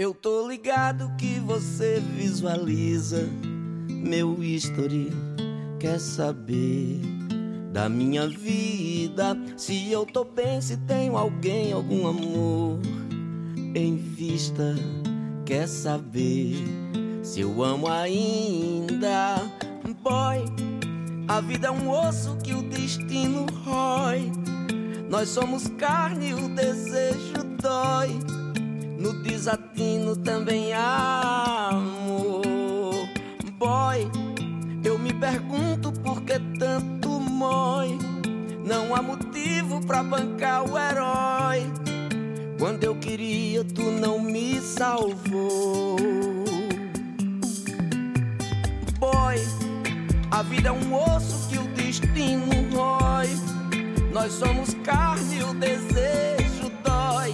Eu tô ligado que você visualiza meu history, quer saber da minha vida, se eu tô bem, se tenho alguém, algum amor em vista, quer saber se eu amo ainda, boy. A vida é um osso que o destino rói. Nós somos carne, o desejo dói. No desatino também há amor. Boy, eu me pergunto por que tanto mói. Não há motivo pra bancar o herói. Quando eu queria, tu não me salvou. Boy, a vida é um osso que o destino rói. Nós somos carne, o desejo dói.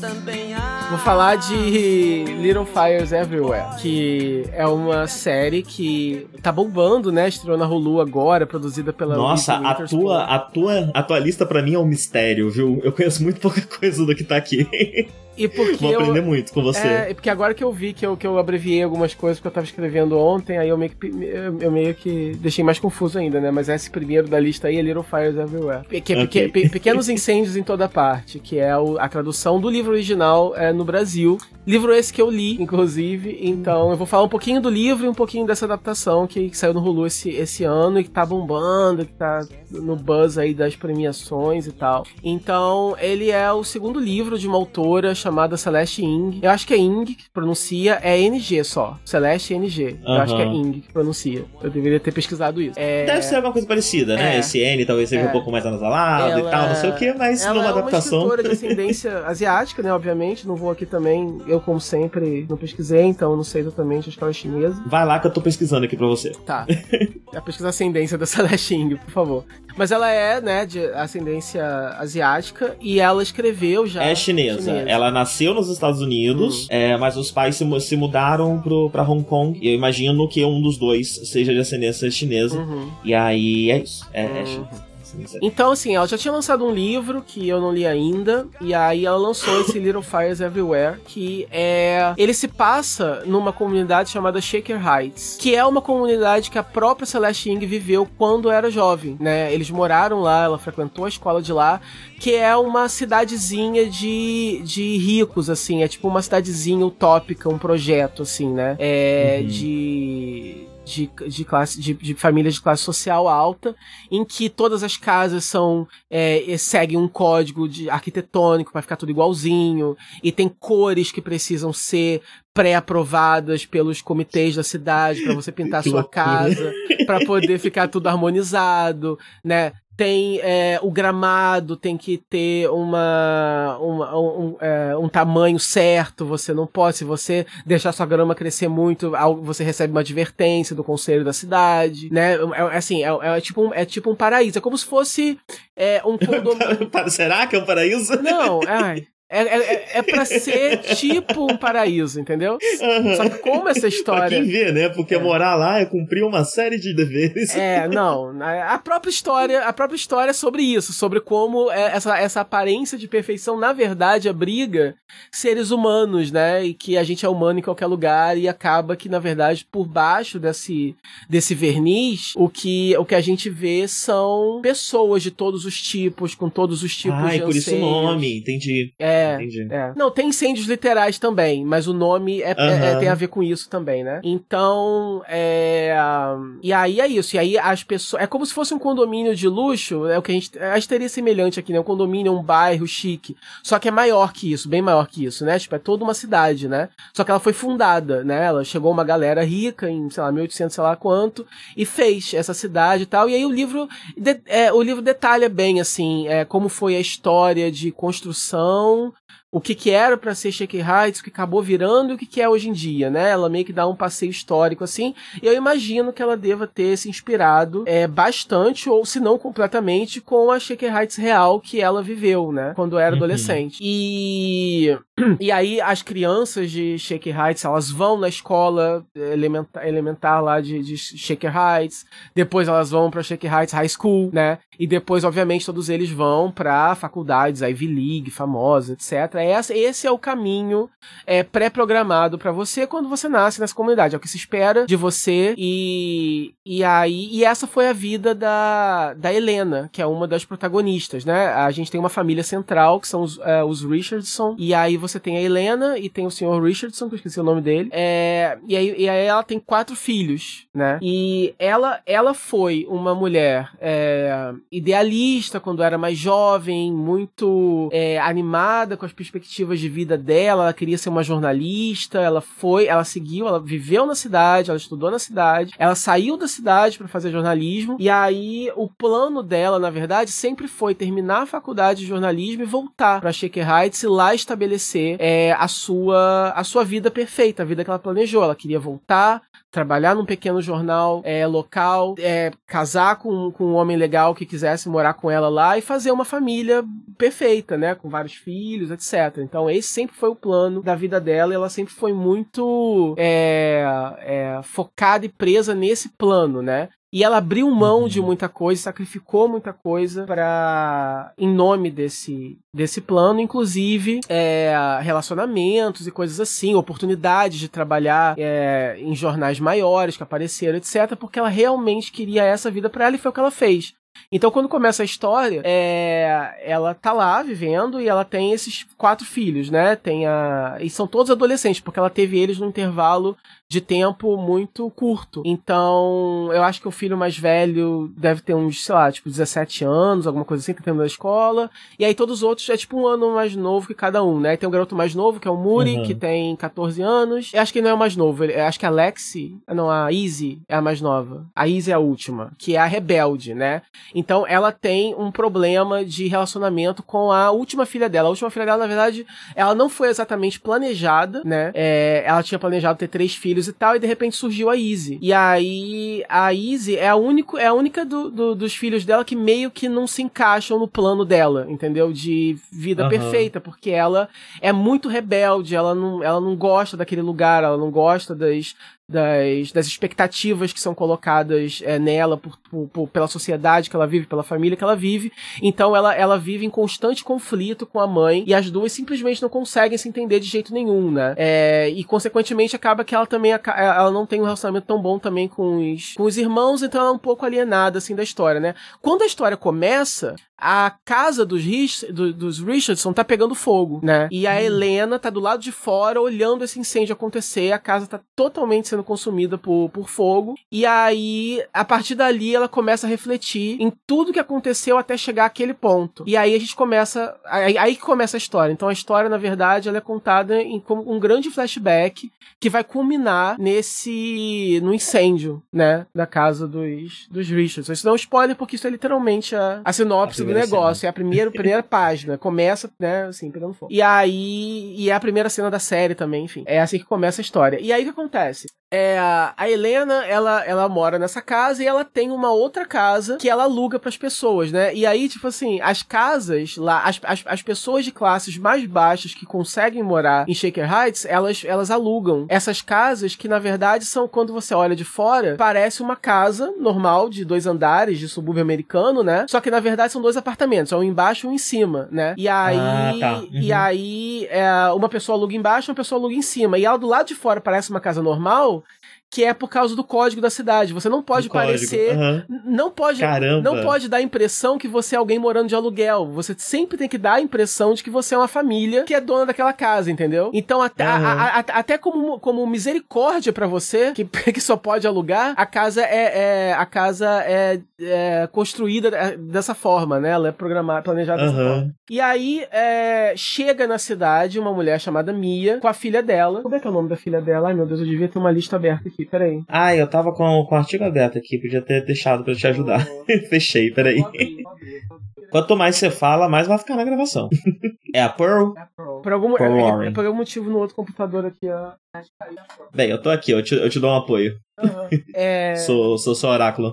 Também há. Vou falar de Little Fires Everywhere, que é uma série que tá bombando, né? Estreou na Hulu agora, produzida pela Nossa, a tua, a tua, a tua lista pra mim é um mistério, viu? Eu conheço muito pouca coisa do que tá aqui. E porque Vou aprender eu, muito com você. É, porque agora que eu vi que eu, que eu abreviei algumas coisas que eu tava escrevendo ontem, aí eu meio que, eu, meio que deixei mais confuso ainda, né? Mas esse primeiro da lista aí é Little Fires Everywhere. Que é peque- Pequenos Incêndios em Toda Parte, que é a tradução do livro original é, no Brasil. Livro esse que eu li, inclusive. Então eu vou falar um pouquinho do livro e um pouquinho dessa adaptação que, que saiu no Hulu esse, esse ano e que tá bombando, que tá no buzz aí das premiações e tal. Então, ele é o segundo livro de uma autora chamada Celeste Ing. Eu acho que é Ing que pronuncia, é NG só. Celeste NG. Eu Aham. acho que é Ing que pronuncia. Eu deveria ter pesquisado isso. É... Deve ser alguma coisa parecida, né? É. Esse N talvez seja É. um pouco mais anasalado e Ela- tal, não sei o que, mas ela numa é adaptação. uma escritora de ascendência asiática, né? Obviamente. Não vou aqui também. Eu, como sempre, não pesquisei, então eu não sei exatamente a história chinesa. Vai lá que eu tô pesquisando aqui pra você. Tá. A pesquisa ascendência da Celeste por favor. Mas ela é, né, de ascendência asiática e ela escreveu já. É chinesa. Ela nasceu nos Estados Unidos, é, mas os pais se, se mudaram pro, pra Hong Kong. E eu imagino que um dos dois seja de ascendência chinesa. Uhum. E aí é isso. É, é Uhum. Então, assim, ela já tinha lançado um livro que eu não li ainda, e aí ela lançou esse Little Fires Everywhere, que é. Ele se passa numa comunidade chamada Shaker Heights, que é uma comunidade que a própria Celeste Ing viveu quando era jovem, né? Eles moraram lá, ela frequentou a escola de lá, que é uma cidadezinha de, de ricos, assim, é tipo uma cidadezinha utópica, um projeto, assim, né? É. Uhum. De de, de classe de, de famílias de classe social alta, em que todas as casas são é, seguem um código de arquitetônico para ficar tudo igualzinho e tem cores que precisam ser pré-aprovadas pelos comitês da cidade para você pintar sua casa, para poder ficar tudo harmonizado, né? Tem é, o gramado, tem que ter uma, uma- um, é, um tamanho certo. Você não pode, se você deixar sua grama crescer muito, você recebe uma advertência do conselho da cidade, né? É, é assim, é, é tipo um, é tipo um paraíso. É como se fosse é, um condomínio. Será que é um paraíso? Não, ai. É, é, é- é pra ser tipo um paraíso, entendeu? Só que como essa Pra história. quem vê, né? Porque É. morar lá é cumprir uma série de deveres. É, não. A própria história, a própria história é sobre isso, sobre como é, essa, essa aparência de perfeição, na verdade, abriga seres humanos, né? E que a gente é humano em qualquer lugar e acaba que, na verdade, por baixo desse, desse verniz, o que, o que a gente vê são pessoas de todos os tipos, com todos os tipos Ai, de por isso o nome, entendi. É, Entendi. é. Não, tem incêndios literais também, mas o nome é, é- é- Aham. tem a ver com isso também, né? Então, é. E aí é isso. E aí as pessoas. É como se fosse um condomínio de luxo, é o que a gente. A gente teria semelhante aqui, né? Um condomínio, um bairro chique. Só que é maior que isso, bem maior que isso, né? Tipo, é toda uma cidade, né? Só que ela foi fundada, né? Ela chegou uma galera rica em, sei lá, 1800, sei lá quanto, e fez essa cidade e tal. E aí o livro. de- é, o livro detalha bem, assim, é, como foi a história de construção o que que era pra ser Shaker Heights, o que acabou virando e o que que é hoje em dia, né? Ela meio que dá um passeio histórico assim. E eu imagino que ela deva ter se inspirado é, bastante, ou se não completamente, com a Shaker Heights real que ela viveu, né? Quando era Uhum. adolescente. E e aí as crianças de Shaker Heights, elas vão na escola elementar, elementar lá de, de Shaker Heights, depois elas vão pra Shaker Heights High School, né? E depois, obviamente, todos eles vão pra faculdades, Ivy League, famosas, etc. Essa, esse é o caminho é, pré-programado para você quando você nasce nessa comunidade. É o que se espera de você. E, e aí. E essa foi a vida da, da Helena, que é uma das protagonistas, né? A gente tem uma família central, que são os, é, os Richardson. E aí você tem a Helena e tem o senhor Richardson, que eu esqueci o nome dele. É, e, aí, e aí ela tem quatro filhos, né? E ela, ela foi uma mulher é, idealista quando era mais jovem, muito é, animada com as perspectivas de vida dela. Ela queria ser uma jornalista. Ela foi, ela seguiu, ela viveu na cidade, ela estudou na cidade. Ela saiu da cidade para fazer jornalismo. E aí o plano dela, na verdade, sempre foi terminar a faculdade de jornalismo e voltar para Shaker Heights e lá estabelecer é, a sua a sua vida perfeita, a vida que ela planejou. Ela queria voltar, trabalhar num pequeno jornal é, local, é, casar com, com um homem legal que quisesse morar com ela lá e fazer uma família perfeita, né? Com vários filhos, etc. Então, esse sempre foi o plano da vida dela e ela sempre foi muito é, é focada e presa nesse plano, né? E ela abriu mão de uhum. muita coisa, sacrificou muita coisa para em nome desse, desse plano, inclusive é, relacionamentos e coisas assim, oportunidades de trabalhar é, em jornais maiores que apareceram, etc., porque ela realmente queria essa vida para ela e foi o que ela fez. Então, quando começa a história, é, ela tá lá vivendo e ela tem esses quatro filhos, né? Tem a. E são todos adolescentes, porque ela teve eles num intervalo de tempo muito curto. Então, eu acho que o filho mais velho deve ter uns, sei lá, tipo 17 anos, alguma coisa assim, que terminou a escola. E aí todos os outros é tipo um ano mais novo que cada um, né? Tem um garoto mais novo, que é o Muri, uhum. que tem 14 anos. Eu acho que ele não é o mais novo, eu acho que a Lexi, não, a Izzy é a mais nova. A Izzy é a última, que é a rebelde, né? Então, ela tem um problema de relacionamento com a última filha dela. A última filha dela, na verdade, ela não foi exatamente planejada, né? É, ela tinha planejado ter três filhos filhos e tal, e de repente surgiu a Izzy. E aí, a Izzy é a, único, é a única do, do, dos filhos dela que meio que não se encaixam no plano dela, entendeu? De vida uhum. perfeita, porque ela é muito rebelde, ela não, ela não gosta daquele lugar, ela não gosta das, das, das expectativas que são colocadas é, nela por, por, pela sociedade que ela vive, pela família que ela vive. Então ela, ela vive em constante conflito com a mãe e as duas simplesmente não conseguem se entender de jeito nenhum, né? É, e consequentemente acaba que ela também ela não tem um relacionamento tão bom também com os, com os irmãos, então ela é um pouco alienada assim da história, né? Quando a história começa, a casa dos, Rich, do, dos Richardson tá pegando fogo, né? E a hum. Helena tá do lado de fora olhando esse incêndio acontecer, a casa tá totalmente sendo consumida por, por fogo. E aí, a partir dali, ela começa a refletir em tudo que aconteceu até chegar àquele ponto. E aí a gente começa. Aí, aí que começa a história. Então a história, na verdade, ela é contada em como um grande flashback que vai culminar nesse. no incêndio, né? Da casa dos, dos Richardson. Isso não é um spoiler, porque isso é literalmente a, a sinopse do negócio. Cena. É a primeira, primeira página. Começa, né, assim, pegando fogo. E aí. E é a primeira cena da série também, enfim. É assim que começa a história. E aí o que acontece? É, a Helena, ela, ela mora nessa casa e ela tem uma outra casa que ela aluga para as pessoas, né? E aí, tipo assim, as casas lá, as, as, as pessoas de classes mais baixas que conseguem morar em Shaker Heights, elas, elas alugam essas casas que, na verdade, são, quando você olha de fora, parece uma casa normal de dois andares de subúrbio americano, né? Só que, na verdade, são dois apartamentos, um embaixo e um em cima, né? E aí, ah, tá. uhum. e aí é, uma pessoa aluga embaixo, uma pessoa aluga em cima. E ela do lado de fora parece uma casa normal, que é por causa do código da cidade. Você não pode parecer, uhum. não pode, Caramba. não pode dar a impressão que você é alguém morando de aluguel. Você sempre tem que dar a impressão de que você é uma família que é dona daquela casa, entendeu? Então até, uhum. a, a, a, até como, como misericórdia para você que, que só pode alugar, a casa é, é a casa é, é, construída é, dessa forma, né? Ela é programada, planejada uhum. dessa forma. E aí é, chega na cidade uma mulher chamada Mia com a filha dela. Como é que é o nome da filha dela? Ai meu Deus, eu devia ter uma lista aberta aqui aqui, peraí. Ah, eu tava com, com o artigo aberto aqui, podia ter deixado pra te ajudar. Fechei, peraí. Quanto mais você fala, mais vai ficar na gravação. é a Pearl? É a Pearl. Por algum, Pearl é, é, por algum motivo no outro computador aqui a, Bem, eu tô aqui, eu te, eu te dou um apoio. Uhum. É... sou, sou seu oráculo.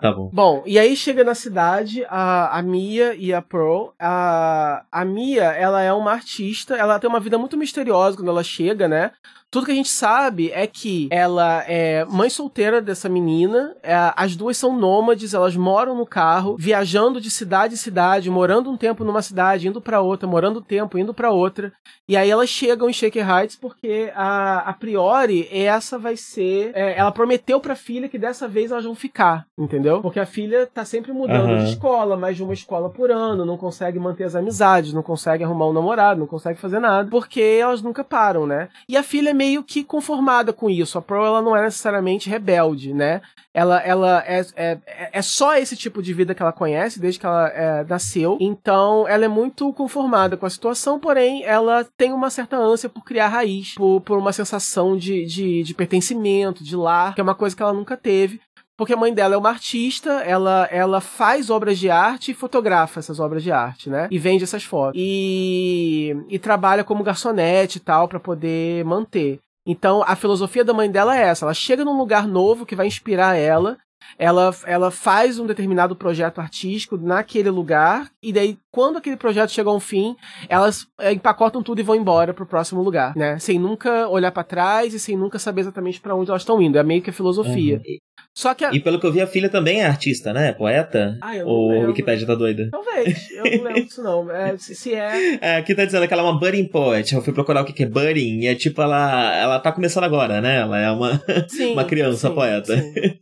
Tá bom. Bom, e aí chega na cidade a, a Mia e a Pearl. A, a Mia, ela é uma artista, ela tem uma vida muito misteriosa quando ela chega, né? Tudo que a gente sabe é que ela é mãe solteira dessa menina, é, as duas são nômades, elas moram no carro, viajando de cidade em cidade, morando um tempo numa cidade, indo para outra, morando um tempo, indo para outra. E aí elas chegam em Heights porque a, a priori essa vai ser. É, ela prometeu pra filha que dessa vez elas vão ficar, entendeu? Porque a filha tá sempre mudando uhum. de escola, mais de uma escola por ano, não consegue manter as amizades, não consegue arrumar um namorado, não consegue fazer nada, porque elas nunca param, né? E a filha é meio que conformada com isso. A Pearl ela não é necessariamente rebelde, né? Ela, ela é, é, é só esse tipo de vida que ela conhece desde que ela é, nasceu. Então, ela é muito conformada com a situação, porém, ela tem uma certa ânsia por criar raiz, por, por uma sensação de, de, de pertencimento, de lar, que é uma coisa que ela nunca teve. Porque a mãe dela é uma artista, ela, ela faz obras de arte e fotografa essas obras de arte, né? E vende essas fotos. E, e trabalha como garçonete e tal, para poder manter. Então, a filosofia da mãe dela é essa: ela chega num lugar novo que vai inspirar ela, ela, ela faz um determinado projeto artístico naquele lugar, e daí, quando aquele projeto chega a um fim, elas é, empacotam tudo e vão embora pro próximo lugar, né? Sem nunca olhar para trás e sem nunca saber exatamente para onde elas estão indo. É meio que a filosofia. Uhum. Só que a... E pelo que eu vi, a filha também é artista, né? Poeta? Ah, eu Ou o Wikipedia tá doida? Talvez. Eu não lembro disso, não. É, se, se, é. É, aqui tá dizendo que ela é uma budding poet. Eu fui procurar o que é budding. E é tipo, ela, ela tá começando agora, né? Ela é uma, sim, uma criança sim, poeta. Sim, sim.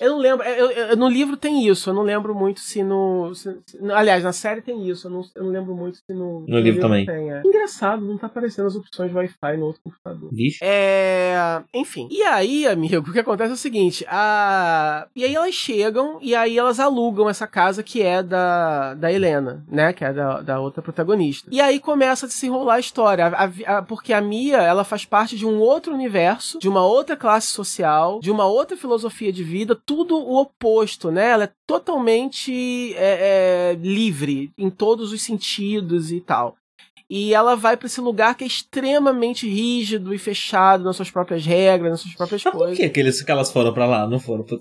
Eu não lembro. Eu, eu, no livro tem isso. Eu não lembro muito se no. Se, aliás, na série tem isso. Eu não, eu não lembro muito se no. No, no livro, livro, também. Tem, é. Engraçado, não tá aparecendo as opções de Wi-Fi no outro computador. Vixe. É. Enfim. E aí, amigo, o que acontece é o seguinte: a. E aí elas chegam e aí elas alugam essa casa que é da, da Helena, né? Que é da, da outra protagonista. E aí começa a se enrolar a história. A, a, porque a Mia, ela faz parte de um outro universo, de uma outra classe social, de uma outra filosofia de vida tudo o oposto, né? Ela é totalmente é, é, livre em todos os sentidos e tal e ela vai para esse lugar que é extremamente rígido e fechado nas suas próprias regras, nas suas próprias Mas coisas. Por que, que, eles, que elas foram para lá? Não foram pro...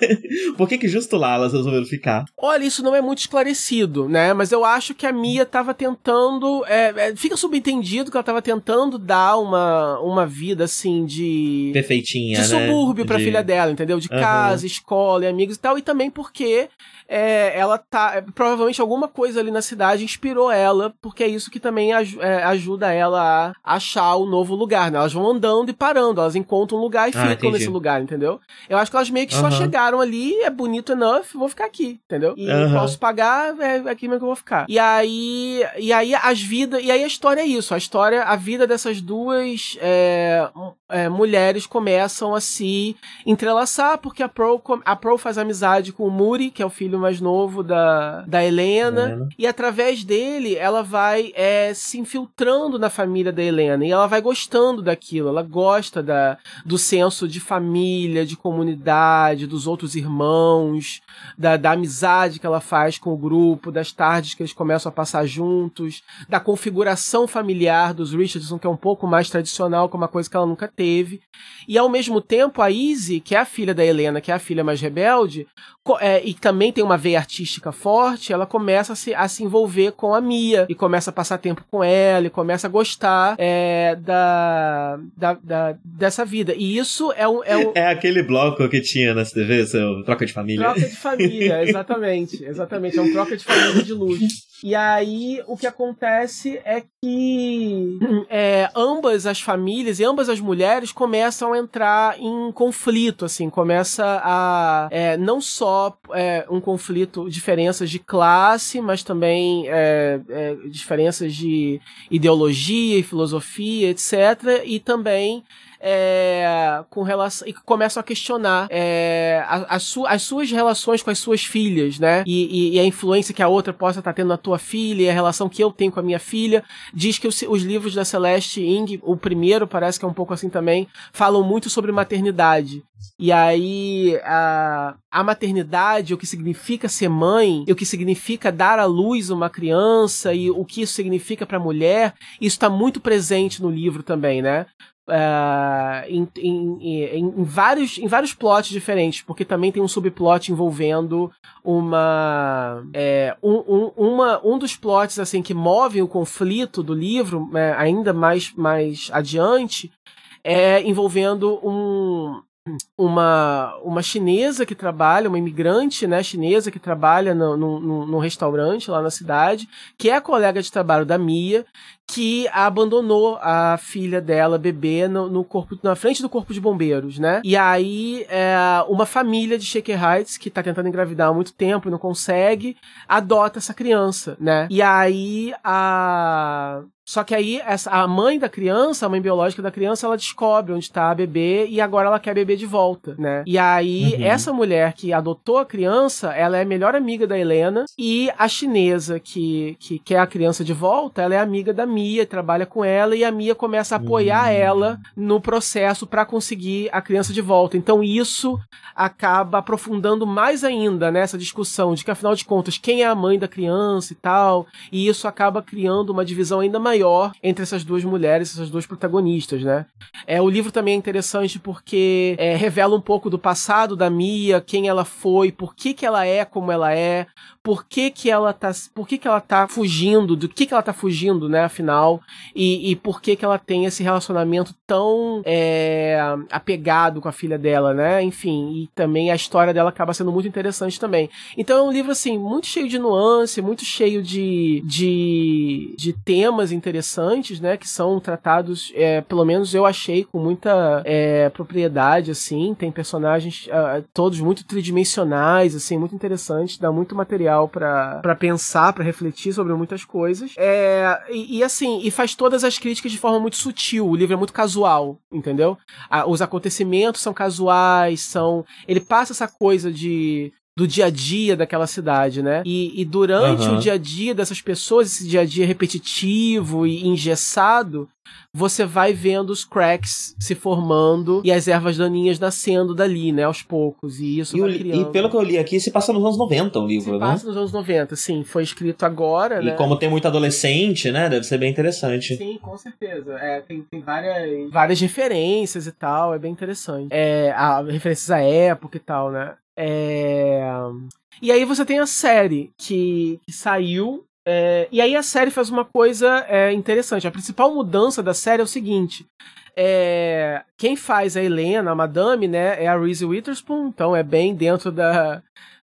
Por que, que justo lá elas resolveram ficar? Olha, isso não é muito esclarecido, né? Mas eu acho que a Mia tava tentando. É, é, fica subentendido que ela tava tentando dar uma, uma vida assim de. Perfeitinha. De né? subúrbio pra de... filha dela, entendeu? De uhum. casa, escola e amigos e tal. E também porque é, ela tá. Provavelmente alguma coisa ali na cidade inspirou ela, porque é isso que também aj é, ajuda ela a achar o novo lugar, né? Elas vão andando e parando, elas encontram um lugar e ah, ficam entendi. nesse lugar, entendeu? Eu acho que elas meio que só chegaram ali, é bonito enough, vou ficar aqui, entendeu? E posso pagar, é, é aqui mesmo que eu vou ficar. E aí, e aí as vidas, e aí a história é isso, a história, a vida dessas duas é, é, mulheres começam a se entrelaçar, porque a Pro, a Pro faz amizade com o Muri, que é o filho mais novo da, da Helena, Helena. e através dele ela vai é, se infiltrando na família da Helena, e ela vai gostando daquilo, ela gosta da, do senso de família, de comunidade, dos outros irmãos, da, da amizade que ela faz com o grupo, das tardes que eles começam a passar juntos, da configuração familiar dos Richardson, que é um pouco mais tradicional, que é uma coisa que ela nunca teve. E ao mesmo tempo, a Izzy, que é a filha da Helena, que é a filha mais rebelde, é, e também tem uma veia artística forte, ela começa a se, a se envolver com a Mia e começa a passar tempo com ela e começa a gostar é, da, da, da, dessa vida. E isso é um, é um. É aquele bloco que tinha na TV, seu Troca de Família. Troca de família, exatamente. Exatamente. É um troca de família de luxo. E aí o que acontece é que é, ambas as famílias e ambas as mulheres começam a entrar em conflito, assim, começa a é, não só é, um conflito, diferenças de classe, mas também é, é, diferenças de ideologia e filosofia, etc. E também é, com relação e começam a questionar é, a, a su, as suas relações com as suas filhas, né? E, e, e, a influência que a outra possa estar tendo na tua filha e a relação que eu tenho com a minha filha. Diz que os, os livros da Celeste Ing, o primeiro parece que é um pouco assim também, falam muito sobre maternidade. E aí a, a maternidade, o que significa ser mãe, e o que significa dar à luz uma criança e o que isso significa para a mulher, isso está muito presente no livro também, né? Uh, em, em, em, em, vários, em vários plots diferentes, porque também tem um subplot envolvendo uma, é, um, um, uma um dos plots assim que movem o conflito do livro é, ainda mais, mais adiante é envolvendo um, uma, uma chinesa que trabalha, uma imigrante né, chinesa que trabalha no, no, restaurante lá na cidade, que é a colega de trabalho da Mia, que abandonou a filha dela, bebê, no, no, corpo, na frente do corpo de bombeiros, né? E aí, é, uma família de Shaker Heights, que tá tentando engravidar há muito tempo e não consegue, adota essa criança, né? E aí, a, só que aí essa, a mãe da criança, a mãe biológica da criança, ela descobre onde está a bebê e agora ela quer bebê de volta, né? E aí uhum. essa mulher que adotou a criança, ela é a melhor amiga da Helena e a chinesa que, que quer a criança de volta, ela é amiga da Mia, trabalha com ela e a Mia começa a apoiar uhum. ela no processo para conseguir a criança de volta. Então isso acaba aprofundando mais ainda nessa discussão de que afinal de contas quem é a mãe da criança e tal, e isso acaba criando uma divisão ainda maior maior entre essas duas mulheres, essas duas protagonistas, né? É, o livro também é interessante porque é, revela um pouco do passado da Mia, quem ela foi, por que, que ela é como ela é, por que, que ela tá. Por que, que ela tá fugindo, do que, que ela tá fugindo, né, afinal, e, e por que, que ela tem esse relacionamento tão é, apegado com a filha dela, né? Enfim, e também a história dela acaba sendo muito interessante também. Então é um livro, assim, muito cheio de nuance, muito cheio de, de, de temas interessantes, né? Que são tratados, é, pelo menos eu achei, com muita é, propriedade, assim. Tem personagens uh, todos muito tridimensionais, assim, muito interessantes, dá muito material material para pensar, para refletir sobre muitas coisas. É, e, e, assim, e faz todas as críticas de forma muito sutil. O livro é muito casual, entendeu? os acontecimentos são casuais, são. Ele passa essa coisa de do dia a dia daquela cidade, né? E, e durante uhum. o dia a dia dessas pessoas, esse dia a dia repetitivo e engessado, você vai vendo os cracks se formando e as ervas daninhas nascendo dali, né, aos poucos. E isso e, vai criando. E pelo que eu li aqui, se passa nos anos 90 o livro, se né? Passa nos anos 90, sim. Foi escrito agora, e né? Como tem muito adolescente, né, deve ser bem interessante. Sim, com certeza. É, tem, tem várias, várias referências e tal, é bem interessante. É, a, referências à época e tal, né? É... E aí você tem a série que, que saiu é, e aí a série faz uma coisa é, interessante. A principal mudança da série é o seguinte: é, quem faz a Helena, a Madame, né, é a Reese Witherspoon, então é bem dentro da,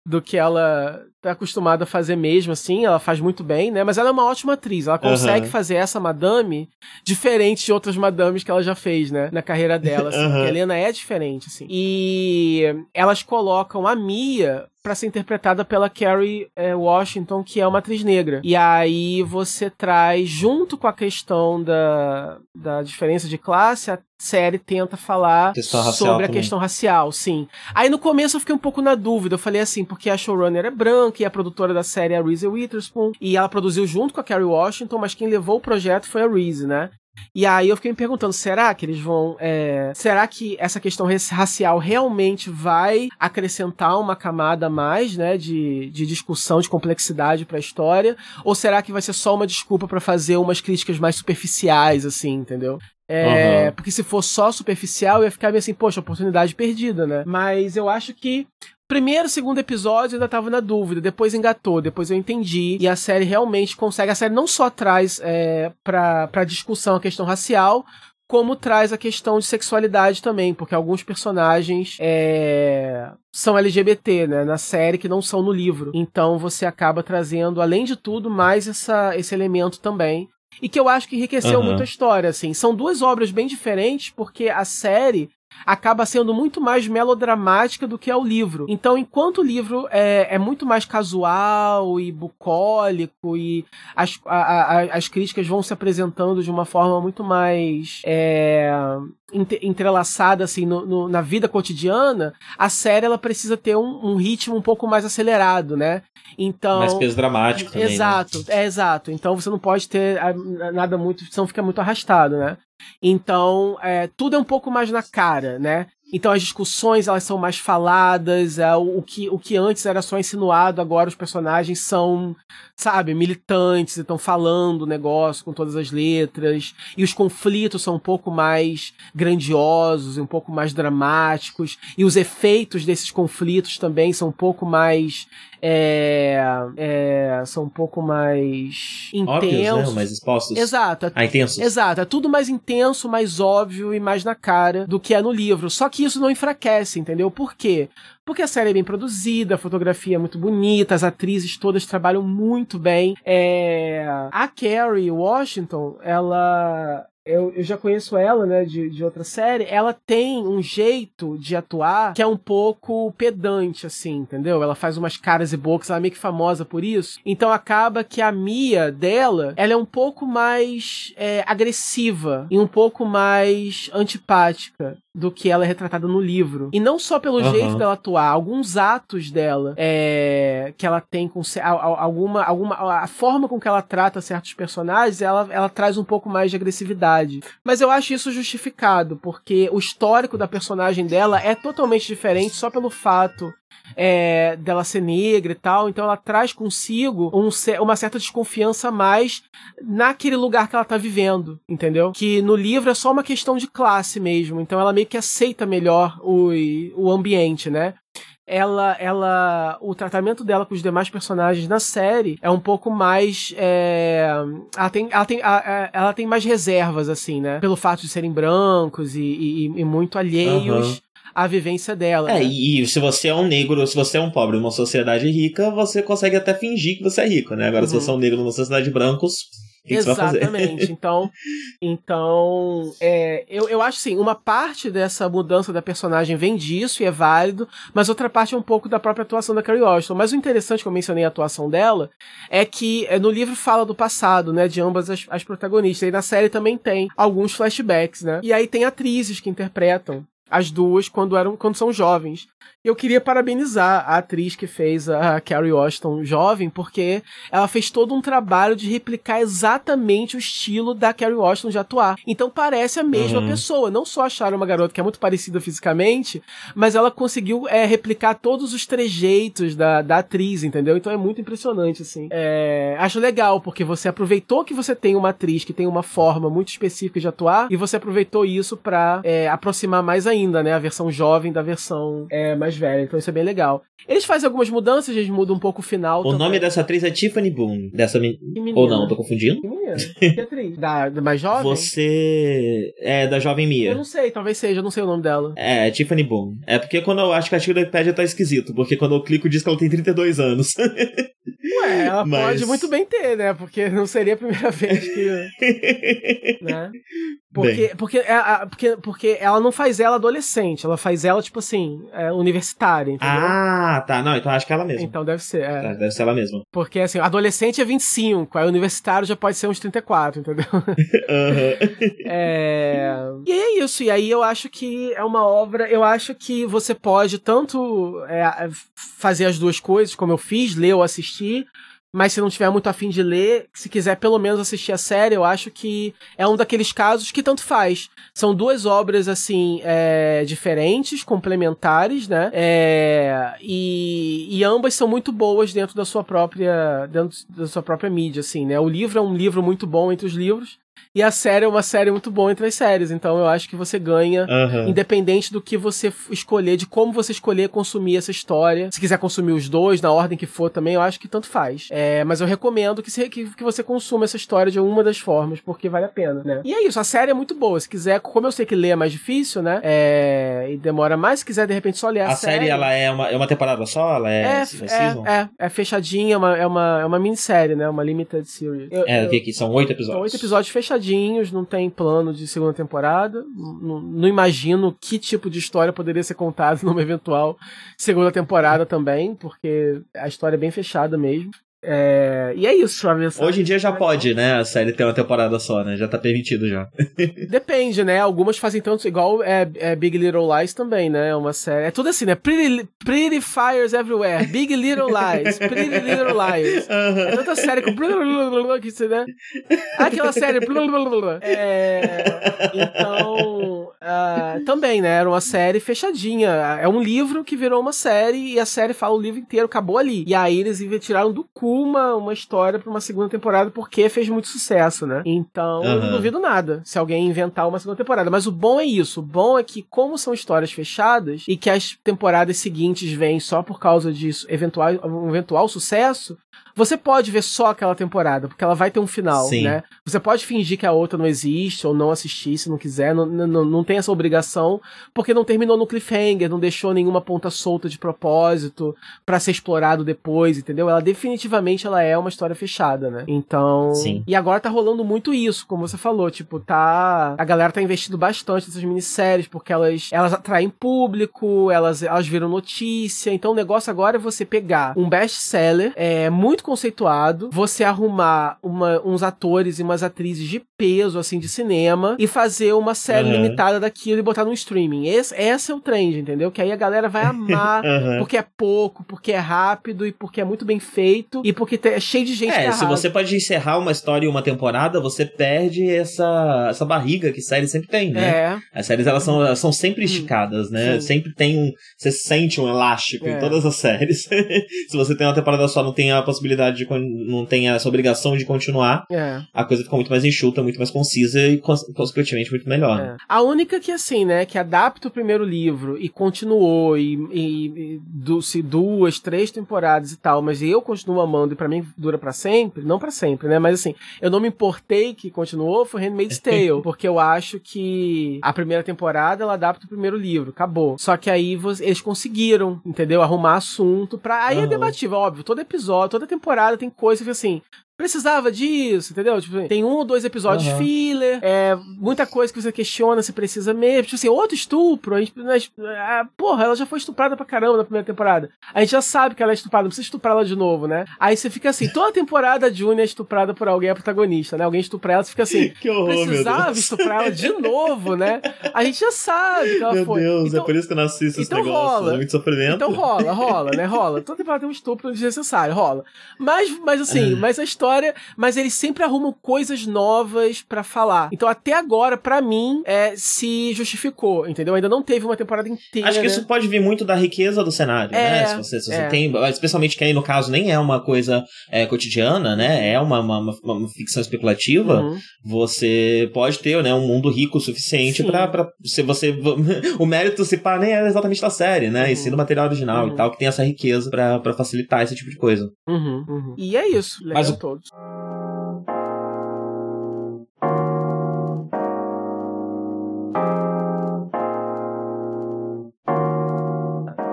do que ela tá acostumada a fazer mesmo, assim, ela faz muito bem, né? Mas ela é uma ótima atriz, ela consegue uhum. fazer essa madame diferente de outras madames que ela já fez, né? Na carreira dela, assim, uhum. a Helena é diferente, assim. E elas colocam a Mia para ser interpretada pela Carrie é, Washington, que é uma atriz negra. E aí você traz, junto com a questão da, da diferença de classe, a série tenta falar sobre a questão racial, sim. Aí no começo eu fiquei um pouco na dúvida, eu falei assim, porque a showrunner é branca e a produtora da série é a Reese Witherspoon, e ela produziu junto com a Carrie Washington, mas quem levou o projeto foi a Reese, né? E aí eu fiquei me perguntando, será que eles vão. É, será que essa questão racial realmente vai acrescentar uma camada mais, né, de, de discussão, de complexidade para a história? Ou será que vai ser só uma desculpa para fazer umas críticas mais superficiais, assim, entendeu? É, uhum. Porque se for só superficial, ia ficar meio assim, poxa, oportunidade perdida, né? Mas eu acho que Primeiro, segundo episódio, eu ainda tava na dúvida, depois engatou, depois eu entendi. E a série realmente consegue. A série não só traz é, pra, pra discussão a questão racial, como traz a questão de sexualidade também, porque alguns personagens é, são LGBT, né, na série que não são no livro. Então você acaba trazendo, além de tudo, mais essa, esse elemento também. E que eu acho que enriqueceu uhum. muito a história, assim. São duas obras bem diferentes, porque a série acaba sendo muito mais melodramática do que é o livro. Então, enquanto o livro é, é muito mais casual e bucólico e as, a, a, as críticas vão se apresentando de uma forma muito mais é, entrelaçada assim no, no, na vida cotidiana, a série ela precisa ter um, um, ritmo um pouco mais acelerado, né? Então mais peso dramático também. Né? Exato, né? é exato. Então você não pode ter ah, nada muito, senão fica muito arrastado, né? Então é, tudo é um pouco mais na cara, né? Então as discussões elas são mais faladas, é, o, que, o que antes era só insinuado, agora os personagens são, sabe, militantes, estão falando o negócio com todas as letras, e os conflitos são um pouco mais grandiosos, um pouco mais dramáticos, e os efeitos desses conflitos também são um pouco mais é, é, são um pouco mais intensos. Óbvios, né? Mais expostos. Exato. Ah, intensos. Exato. É tudo mais intenso, mais óbvio e mais na cara do que é no livro. Só que isso não enfraquece, entendeu? Por quê? Porque a série é bem produzida, a fotografia é muito bonita, as atrizes todas trabalham muito bem. É... A Carrie Washington, ela eu, eu já conheço ela, né, de, de outra série, ela tem um jeito de atuar que é um pouco pedante, assim, entendeu? Ela faz umas caras e bocas, ela é meio que famosa por isso. Então acaba que a Mia dela, ela é um pouco mais é, agressiva e um pouco mais antipática do que ela é retratada no livro. E não só pelo uhum. jeito dela atuar, alguns atos dela é, que ela tem com alguma, alguma a forma com que ela trata certos personagens, ela, ela traz um pouco mais de agressividade. Mas eu acho isso justificado, porque o histórico da personagem dela é totalmente diferente só pelo fato é, dela ser negra e tal, então ela traz consigo um, uma certa desconfiança mais naquele lugar que ela tá vivendo, entendeu? Que no livro é só uma questão de classe mesmo, então ela meio que aceita melhor o, o ambiente, né? Ela, ela, o tratamento dela com os demais personagens na série é um pouco mais, é, ela tem, ela tem, ela tem mais reservas assim, né? Pelo fato de serem brancos e, e, e muito alheios. Uhum a vivência dela. É, né? e se você é um negro, se você é um pobre numa sociedade rica, você consegue até fingir que você é rico, né? Agora, uhum. se você é um negro numa sociedade de brancos, Exatamente. Então, então é, eu, eu acho assim, uma parte dessa mudança da personagem vem disso e é válido, mas outra parte é um pouco da própria atuação da Carrie Washington. Mas o interessante que eu mencionei a atuação dela é que é, no livro fala do passado, né, de ambas as, as protagonistas. E na série também tem alguns flashbacks, né? E aí tem atrizes que interpretam as duas quando eram quando são jovens. Eu queria parabenizar a atriz que fez a Carrie Washington jovem, porque ela fez todo um trabalho de replicar exatamente o estilo da Carrie Washington de atuar. Então parece a mesma uhum. pessoa. Não só acharam uma garota que é muito parecida fisicamente, mas ela conseguiu é, replicar todos os trejeitos da, da atriz, entendeu? Então é muito impressionante, assim. É, acho legal, porque você aproveitou que você tem uma atriz que tem uma forma muito específica de atuar, e você aproveitou isso para é, aproximar mais ainda, né? A versão jovem da versão é, mais velha. Então isso é bem legal. Eles fazem algumas mudanças, eles mudam um pouco o final. O também. nome dessa atriz é Tiffany Boone. Dessa men... Ou não, tô confundindo? Que menina? Que atriz? da, da mais jovem? Você é da jovem Mia. Eu não sei, talvez seja, eu não sei o nome dela. É, Tiffany Boone. É porque quando eu acho que a artigo da Wikipedia tá esquisito, porque quando eu clico diz que ela tem 32 anos. Ué, ela Mas... pode muito bem ter, né? Porque não seria a primeira vez que. né? Porque, porque, é, porque, porque ela não faz ela adolescente, ela faz ela, tipo assim, é, universitária, entendeu? Ah, tá. Não, então acho que é ela mesma. Então deve ser. É. Tá, deve ser ela mesma. Porque, assim, adolescente é 25, aí universitário já pode ser uns 34, entendeu? Uhum. é... E é isso. E aí eu acho que é uma obra. Eu acho que você pode tanto é, fazer as duas coisas, como eu fiz, ler ou assistir mas se não tiver muito afim de ler, se quiser pelo menos assistir a série, eu acho que é um daqueles casos que tanto faz. São duas obras, assim, é, diferentes, complementares, né? É, e, e ambas são muito boas dentro da sua própria dentro da sua própria mídia, assim, né? O livro é um livro muito bom entre os livros, e a série é uma série muito boa entre as séries. Então eu acho que você ganha, uhum. independente do que você escolher, de como você escolher consumir essa história. Se quiser consumir os dois, na ordem que for também, eu acho que tanto faz. É, mas eu recomendo que, se, que, que, você consuma essa história de uma das formas, porque vale a pena, né? E é isso, a série é muito boa. Se quiser, como eu sei que ler é mais difícil, né? É, e demora mais, se quiser de repente só ler a, a série. A série, ela é uma, é uma temporada só? Ela é, é, é, é, é, fechadinha, é uma, é, uma, é uma minissérie, né? Uma limited series. Eu, é, eu vi aqui, são oito episódios. São oito episódios fechados fechadinhos, não tem plano de segunda temporada. Não, não imagino que tipo de história poderia ser contada numa eventual segunda temporada também, porque a história é bem fechada mesmo. É, e é isso, Hoje em dia já pode, né? A série ter uma temporada só, né? Já tá permitido já. Depende, né? Algumas fazem tanto, igual é, é, Big Little Lies também, né? Uma série. É tudo assim, né? Pretty, pretty Fires Everywhere, Big Little Lies, Pretty Little Lies. Uhum. É tanta série com. Que, né? Aquela série. É, então. Uh, também, né? Era uma série fechadinha. É um livro que virou uma série e a série fala o livro inteiro, acabou ali. E aí eles tiraram do cu uma, uma história pra uma segunda temporada porque fez muito sucesso, né? Então, uhum. eu não duvido nada se alguém inventar uma segunda temporada. Mas o bom é isso. O bom é que, como são histórias fechadas e que as temporadas seguintes vêm só por causa disso, eventual, um eventual sucesso, você pode ver só aquela temporada, porque ela vai ter um final, Sim. né? Você pode fingir que a outra não existe ou não assistir se não quiser, não, não, não tem essa obrigação, porque não terminou no cliffhanger, não deixou nenhuma ponta solta de propósito para ser explorado depois, entendeu? Ela definitivamente ela é uma história fechada, né? Então, Sim. e agora tá rolando muito isso, como você falou, tipo, tá a galera tá investindo bastante nessas minisséries porque elas elas atraem público, elas elas viram notícia, então o negócio agora é você pegar um best-seller é muito conceituado, você arrumar uma, uns atores e umas atrizes de peso, assim, de cinema, e fazer uma série uhum. limitada daquilo e botar no streaming. Esse, esse é o trend, entendeu? Que aí a galera vai amar, uhum. porque é pouco, porque é rápido e porque é muito bem feito e porque é cheio de gente É, se você pode encerrar uma história em uma temporada, você perde essa, essa barriga que séries sempre tem, né? É. As séries, elas são, elas são sempre hum. esticadas, né? Sim. Sempre tem um... Você sente um elástico é. em todas as séries. se você tem uma temporada só, não tem a possibilidade possibilidade de não tem essa obrigação de continuar, é. a coisa fica muito mais enxuta, muito mais concisa e, consequentemente, muito melhor. É. A única que, assim, né, que adapta o primeiro livro e continuou, e, e, e do, se duas, três temporadas e tal, mas eu continuo amando e para mim dura para sempre, não para sempre, né, mas assim, eu não me importei que continuou, foi Handmaid's Tale, porque eu acho que a primeira temporada ela adapta o primeiro livro, acabou. Só que aí eles conseguiram, entendeu? Arrumar assunto pra. Aí uhum. é debatível, óbvio, todo episódio, toda temporada temporada tem coisa que assim, precisava disso, entendeu? Tipo, tem um ou dois episódios uhum. filler, é, muita coisa que você questiona se precisa mesmo. Tipo assim, outro estupro, a gente, nós, a, porra, ela já foi estuprada pra caramba na primeira temporada. A gente já sabe que ela é estuprada, não precisa estuprar ela de novo, né? Aí você fica assim, toda temporada a June é estuprada por alguém, é protagonista, né? Alguém estupra ela, você fica assim, que horror, precisava estuprar ela de novo, né? A gente já sabe que ela meu foi. Meu Deus, é então, é por isso que eu não assisto então esse negócio, rola. É muito sofrimento. Então rola, rola, né? Rola. Toda temporada tem um estupro desnecessário, rola. Mas, mas assim, mas a história, mas ele eles sempre arrumam coisas novas para falar. Então, até agora, para mim, é, se justificou, entendeu? Ainda não teve uma temporada inteira. Acho que isso pode vir muito da riqueza do cenário, né? é, né? Se você, se você é. tem. Especialmente que aí, no caso, nem é uma coisa é, cotidiana, né? É uma, uma, uma, uma ficção especulativa. Uhum. Você pode ter né, um mundo rico o suficiente para se você. o mérito se pá nem é exatamente da série, né? Uhum. E sim do material original uhum. e tal, que tem essa riqueza para facilitar esse tipo de coisa. Uhum, uhum. E é isso. Mas, todos.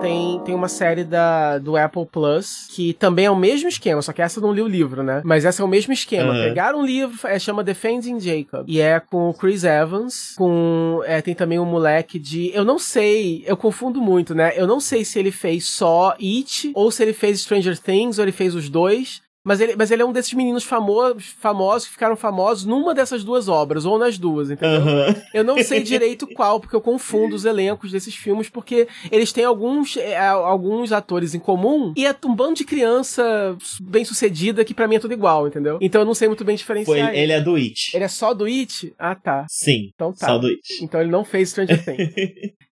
tem, tem uma série da, do Apple Plus que também é o mesmo esquema, só que essa eu não li o livro, né? Mas essa é o mesmo esquema. Uhum. Pegaram um livro, é, chama Defending Jacob. E é com o Chris Evans, com. É, tem também um moleque de. Eu não sei, eu confundo muito, né? Eu não sei se ele fez só It, ou se ele fez Stranger Things, ou ele fez os dois. Mas ele, mas ele é um desses meninos famosos, famosos que ficaram famosos numa dessas duas obras, ou nas duas, entendeu? Uhum. Eu não sei direito qual, porque eu confundo os elencos desses filmes, porque eles têm alguns, é, alguns atores em comum e é um bando de criança bem sucedida que para mim é tudo igual, entendeu? Então eu não sei muito bem diferenciar. Foi, ele é do It. Ele é só do It? Ah, tá. Sim. Então tá. Só do It. Então ele não fez Stranger Things.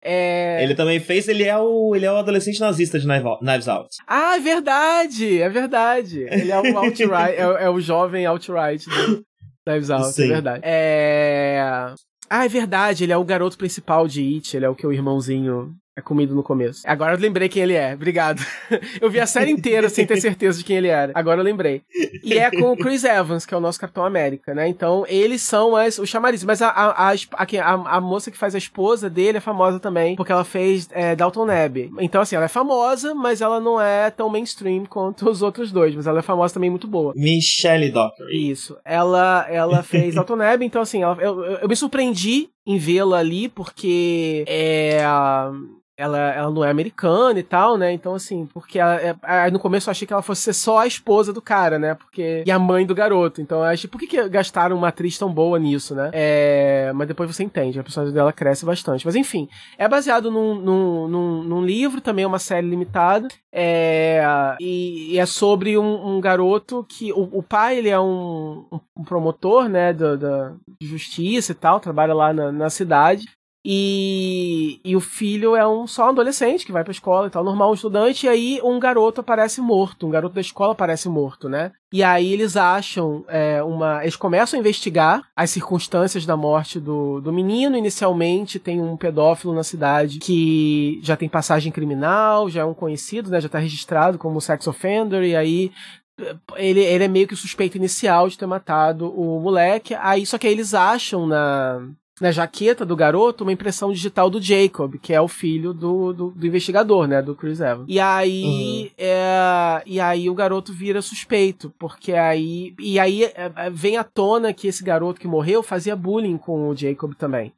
é... Ele também fez, ele é o, ele é o adolescente nazista de Knives Out. Ah, é verdade, é verdade. Ele é o outright, é, é, o jovem outright do Knives Out, é Sim. é verdade. É... Ah, é verdade, ele é o garoto principal de It, ele é o que o irmãozinho é comido no começo. Agora eu lembrei quem ele é. Obrigado. eu vi a série inteira sem ter certeza de quem ele era. Agora eu lembrei. E é com o Chris Evans, que é o nosso Capitão América, né? Então, eles são as, os chamarizes. Mas a, a, a, a, a moça que faz a esposa dele é famosa também, porque ela fez é, Dalton Neb. Então, assim, ela é famosa, mas ela não é tão mainstream quanto os outros dois. Mas ela é famosa também muito boa. Michelle Dockery. Isso. Ela, ela fez Dalton Neb, então, assim, ela, eu, eu, eu me surpreendi em vê-la ali, porque é ela, ela não é americana e tal, né? Então, assim, porque ela, é, no começo eu achei que ela fosse ser só a esposa do cara, né? Porque. E a mãe do garoto. Então eu achei, por que, que gastaram uma atriz tão boa nisso, né? É, mas depois você entende, a personagem dela cresce bastante. Mas enfim, é baseado num, num, num, num livro, também é uma série limitada. É, e, e é sobre um, um, garoto que. O, o pai, ele é um, um promotor, né? Da, justiça e tal, trabalha lá na, na cidade. E, e o filho é um só um adolescente que vai pra escola e tal, normal, um estudante, e aí um garoto aparece morto, um garoto da escola aparece morto, né? E aí eles acham é, uma. Eles começam a investigar as circunstâncias da morte do, do menino. Inicialmente tem um pedófilo na cidade que já tem passagem criminal, já é um conhecido, né? Já tá registrado como sex offender, e aí ele, ele é meio que o suspeito inicial de ter matado o moleque. Aí, só que aí eles acham na, na jaqueta do garoto uma impressão digital do Jacob, que é o filho do, do, do investigador, né, do Chris Evans. E aí, uhum. é, e aí o garoto vira suspeito, porque aí e aí é, é, vem à tona que esse garoto que morreu fazia bullying com o Jacob também.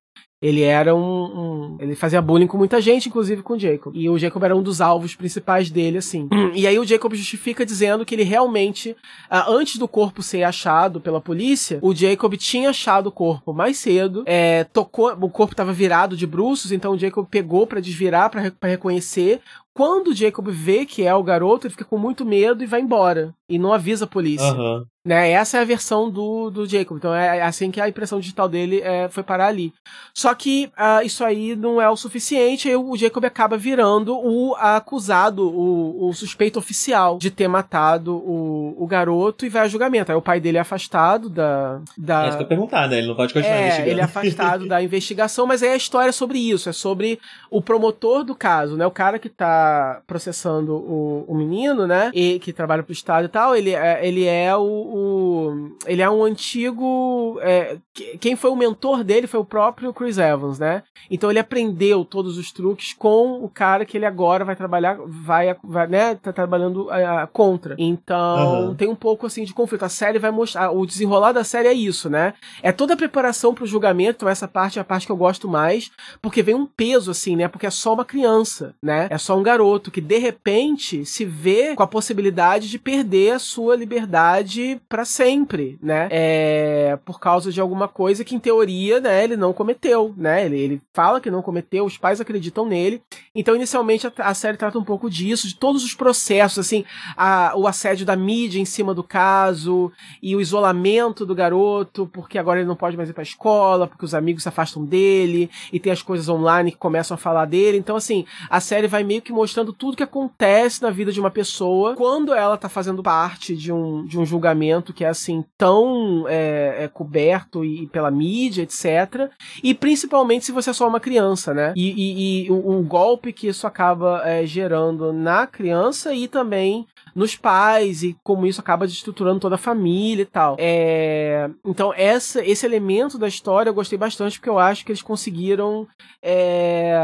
Ele era um, um, Ele fazia bullying com muita gente, inclusive com o Jacob. E o Jacob era um dos alvos principais dele, assim. E aí o Jacob justifica dizendo que ele realmente, uh, antes do corpo ser achado pela polícia, o Jacob tinha achado o corpo mais cedo, é, tocou, o corpo estava virado de bruços, então o Jacob pegou para desvirar, para reconhecer. Quando o Jacob vê que é o garoto, ele fica com muito medo e vai embora. E não avisa a polícia. Uhum. Né? Essa é a versão do, do Jacob. Então é assim que a impressão digital dele é, foi parar ali. Só que uh, isso aí não é o suficiente. Aí o Jacob acaba virando o acusado, o, o suspeito oficial de ter matado o, o garoto e vai a julgamento. Aí o pai dele é afastado da. da... É isso que eu perguntar, né? Ele não pode continuar é, investigando. Ele é afastado da investigação, mas aí a história é sobre isso. É sobre o promotor do caso, né? O cara que tá processando o, o menino, né? E que trabalha pro Estado e tal. Ele é, ele é o o, ele é um antigo. É, quem foi o mentor dele foi o próprio Chris Evans, né? Então ele aprendeu todos os truques com o cara que ele agora vai trabalhar, vai, vai né? Tá trabalhando uh, contra. Então uhum. tem um pouco assim de conflito. A série vai mostrar. O desenrolar da série é isso, né? É toda a preparação pro julgamento. Então essa parte é a parte que eu gosto mais, porque vem um peso assim, né? Porque é só uma criança, né? É só um garoto que de repente se vê com a possibilidade de perder a sua liberdade para sempre, né? É, por causa de alguma coisa que, em teoria, né, ele não cometeu, né? Ele, ele fala que não cometeu, os pais acreditam nele. Então, inicialmente, a, a série trata um pouco disso, de todos os processos, assim, a, o assédio da mídia em cima do caso e o isolamento do garoto, porque agora ele não pode mais ir pra escola, porque os amigos se afastam dele e tem as coisas online que começam a falar dele. Então, assim, a série vai meio que tudo que acontece na vida de uma pessoa quando ela tá fazendo parte de um, de um julgamento que é assim tão é, é, coberto e pela mídia, etc. E principalmente se você é só uma criança, né? E, e, e o, o, golpe que isso acaba é, gerando na criança e também nos pais e como isso acaba desestruturando toda a família e tal. É, então essa, esse elemento da história eu gostei bastante porque eu acho que eles conseguiram é,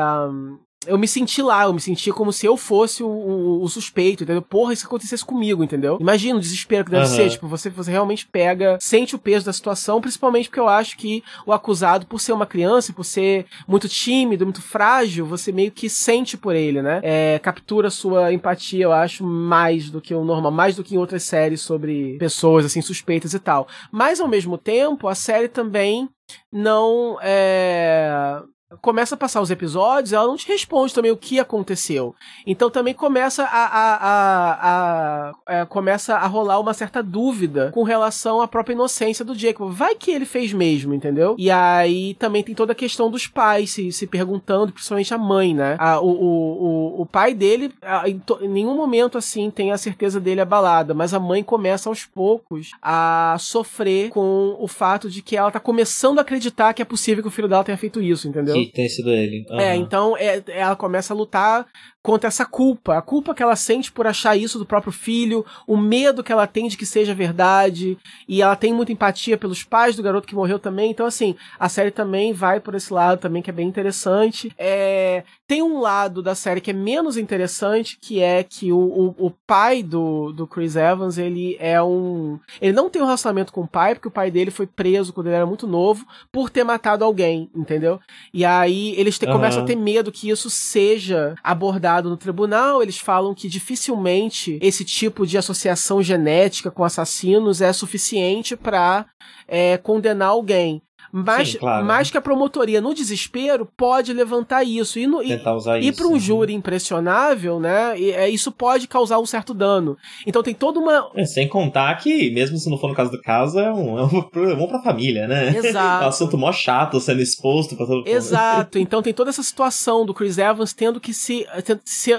eu me senti lá, eu me sentia como se eu fosse o, o, o, suspeito, entendeu? Porra, isso acontecesse comigo, entendeu? Imagina o desespero que deve uhum. ser, tipo, você, você realmente pega, sente o peso da situação, principalmente porque eu acho que o acusado, por ser uma criança, por ser muito tímido, muito frágil, você meio que sente por ele, né? É, captura sua empatia, eu acho, mais do que o normal, mais do que em outras séries sobre pessoas, assim, suspeitas e tal. Mas, ao mesmo tempo, a série também não é começa a passar os episódios, ela não te responde também o que aconteceu. Então também começa a, a, a, a, é, começa a rolar uma certa dúvida com relação à própria inocência do Jacob. Vai que ele fez mesmo, entendeu? E aí também tem toda a questão dos pais se, se perguntando, principalmente a mãe, né? O, o, o pai dele, em nenhum momento assim tem a certeza dele abalada, mas a mãe começa aos poucos a sofrer com o fato de que ela tá começando a acreditar que é possível que o filho dela tenha feito isso, entendeu? Que tem sido ele. Uhum. É, então é, ela começa a lutar contra essa culpa, a culpa que ela sente por achar isso do próprio filho, o medo que ela tem de que seja verdade, e ela tem muita empatia pelos pais do garoto que morreu também. Então, assim, a série também vai por esse lado também, que é bem interessante. É... Tem um lado da série que é menos interessante, que é que o, o, o pai do, do Chris Evans, ele é um. Ele não tem um relacionamento com o pai, porque o pai dele foi preso quando ele era muito novo por ter matado alguém, entendeu? E aí eles te, uhum. começam a ter medo que isso seja abordado no tribunal, eles falam que dificilmente esse tipo de associação genética com assassinos é suficiente para é, condenar alguém. Mas, Sim, claro. mas que a promotoria, no desespero, pode levantar isso. E, no, Tentar usar e, isso. para um júri impressionável, né? E, é, isso pode causar um certo dano. Então tem toda uma. É, sem contar que, mesmo se não for no caso do caso, é um, é um problemão pra família, né? Exato. é um assunto mó chato sendo exposto pra todo. Exato. Então tem toda essa situação do Chris Evans tendo que se.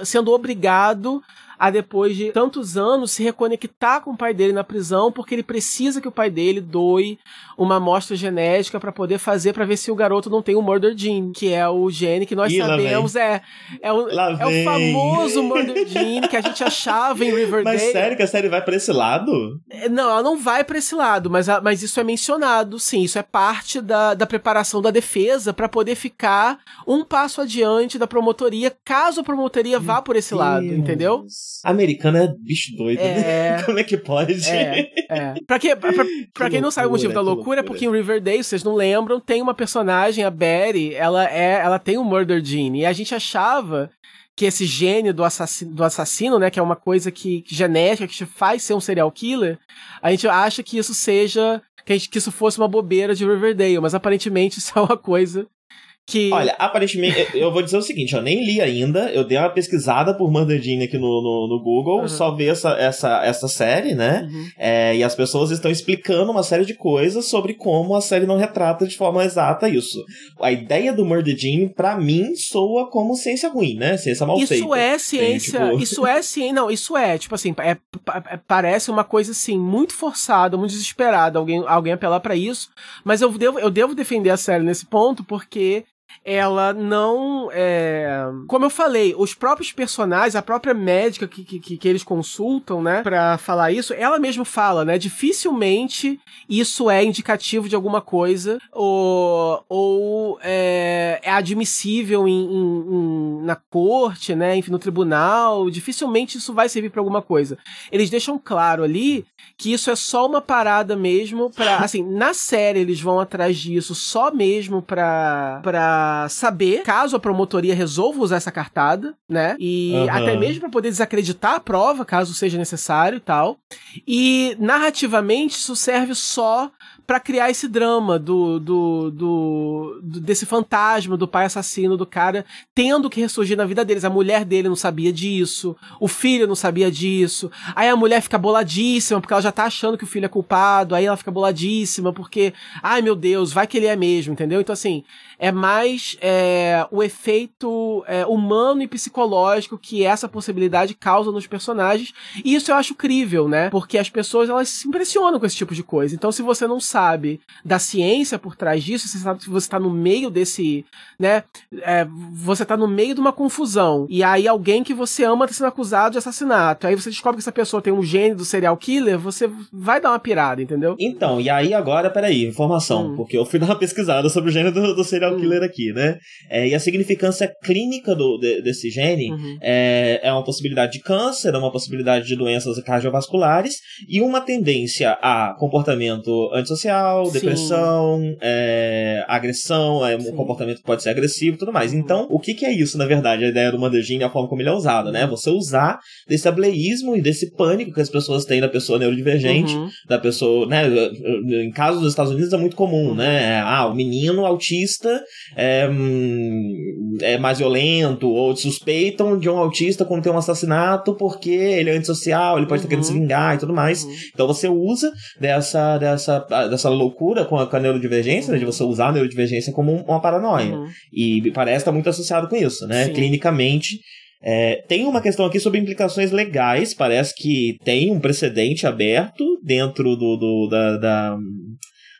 sendo obrigado a depois de tantos anos se reconectar com o pai dele na prisão, porque ele precisa que o pai dele doe uma amostra genética para poder fazer para ver se o garoto não tem o murder gene, que é o gene que nós Ih, sabemos é é o, é o famoso murder gene que a gente achava em Riverdale. Mas sério que a série vai para esse lado? É, não, ela não vai para esse lado, mas, mas isso é mencionado, sim, isso é parte da, da preparação da defesa para poder ficar um passo adiante da promotoria, caso a promotoria vá por esse Deus. lado, entendeu? Americano é bicho doido, né? é... né? Como é que pode? É, é. Pra, que, pra, pra, pra quem não sabe o motivo da loucura, é porque em Riverdale, vocês não lembram, tem uma personagem, a Betty, ela, é, ela tem um murder gene. E a gente achava que esse gene do assassino, do assassino, né, que é uma coisa que, que genética, que te faz ser um serial killer, a gente acha que isso seja, que, gente, que isso fosse uma bobeira de Riverdale, mas aparentemente isso é uma coisa que... Olha, aparentemente, eu vou dizer o seguinte, eu nem li ainda, eu dei uma pesquisada por Manderdine aqui no, no, no Google, uhum. só vi essa, essa, essa série, né? Uhum. É, e as pessoas estão explicando uma série de coisas sobre como a série não retrata de forma exata isso. A ideia do Murder Gene, pra mim, soa como ciência ruim, né? Ciência mal isso feita. Isso é ciência, Tem, tipo... isso é ciência, não, isso é, tipo assim, é, é, parece uma coisa assim, muito forçada, muito desesperada, alguém, alguém apelar para isso, mas eu devo, eu devo defender a série nesse ponto, porque ela não. É... Como eu falei, os próprios personagens, a própria médica que, que, que eles consultam, né, pra falar isso, ela mesma fala, né? Dificilmente isso é indicativo de alguma coisa ou, ou é, é admissível em, em, em, na corte, né? Enfim, no tribunal. Dificilmente isso vai servir para alguma coisa. Eles deixam claro ali que isso é só uma parada mesmo para assim, na série eles vão atrás disso só mesmo pra. pra saber caso a promotoria resolva usar essa cartada, né? E uhum. até mesmo para poder desacreditar a prova, caso seja necessário e tal. E narrativamente isso serve só para criar esse drama do, do, do, do, desse fantasma do pai assassino do cara tendo que ressurgir na vida deles. A mulher dele não sabia disso, o filho não sabia disso. Aí a mulher fica boladíssima porque ela já tá achando que o filho é culpado. Aí ela fica boladíssima porque, ai meu Deus, vai que ele é mesmo, entendeu? Então assim, é mais é, o efeito é, humano e psicológico que essa possibilidade causa nos personagens. E isso eu acho crível, né? Porque as pessoas elas se impressionam com esse tipo de coisa. Então se você não sabe da ciência por trás disso, você sabe que você está no meio desse, né? É, você está no meio de uma confusão. E aí alguém que você ama está sendo acusado de assassinato. Aí você descobre que essa pessoa tem um gene do serial killer, você vai dar uma pirada, entendeu? Então, e aí agora, peraí, informação, hum. porque eu fui dar uma pesquisada sobre o gene do, do serial hum. killer aqui, né? É, e a significância clínica do, de, desse gene uhum. é, é uma possibilidade de câncer, é uma possibilidade de doenças cardiovasculares e uma tendência a comportamento antissocial social, depressão, é, agressão, é, um comportamento que pode ser agressivo e tudo mais. Uhum. Então, o que, que, é isso, na verdade? A ideia do Mandergine e a forma como ele é usado, né? Você usar desse ableísmo e desse pânico que as pessoas têm da pessoa neurodivergente, uhum. da pessoa, né? Em casos dos Estados Unidos é muito comum, uhum. né? Ah, o menino autista é, hum, é mais violento, ou suspeitam de um autista quando tem um assassinato porque ele é antissocial, ele pode estar querendo se uhum. vingar e tudo mais. Uhum. Então você usa dessa, dessa dessa loucura com a, com a neurodivergência, uhum. né, de você usar a neurodivergência como uma paranoia. Uhum. E parece estar muito associado com isso, né? Sim. Clinicamente, é, tem uma questão aqui sobre implicações legais. Parece que tem um precedente aberto dentro do, do da, da,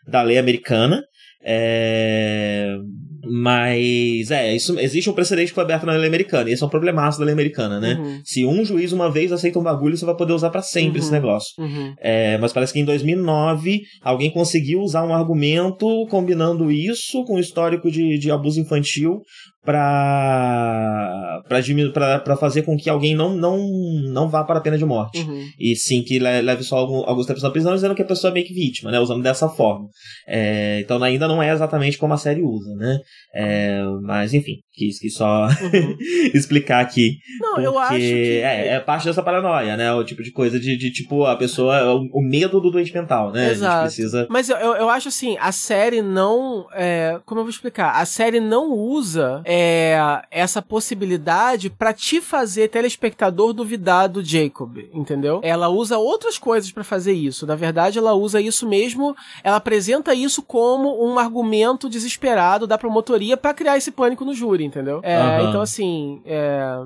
da, lei americana. É, mas é, isso, existe um precedente que foi aberto na lei americana, e esse é um problemaço da lei americana, né? Uhum. Se um juiz uma vez aceita um bagulho, você vai poder usar para sempre uhum. esse negócio. Uhum. É, mas parece que em 2009 alguém conseguiu usar um argumento combinando isso com o histórico de, de abuso infantil para para fazer com que alguém não, não, não vá para a pena de morte. Uhum. E sim que leve só algum, alguns tempos na prisão, dizendo que a pessoa é meio que vítima, né? Usando dessa forma. É, então ainda não é exatamente como a série usa, né? É, mas enfim, quis, quis só uhum. explicar aqui. Não, eu acho que. É, é parte dessa paranoia, né? O tipo de coisa de, de tipo, a pessoa. O, o medo do doente mental, né? Exato. precisa. Mas eu, eu acho assim, a série não. É, como eu vou explicar? A série não usa é, essa possibilidade para te fazer, telespectador, duvidar do Jacob, entendeu? Ela usa outras coisas para fazer isso. Na verdade, ela usa isso mesmo, ela apresenta isso como um argumento desesperado da promotoria para criar esse pânico no júri, entendeu? É, uhum. Então, assim, é,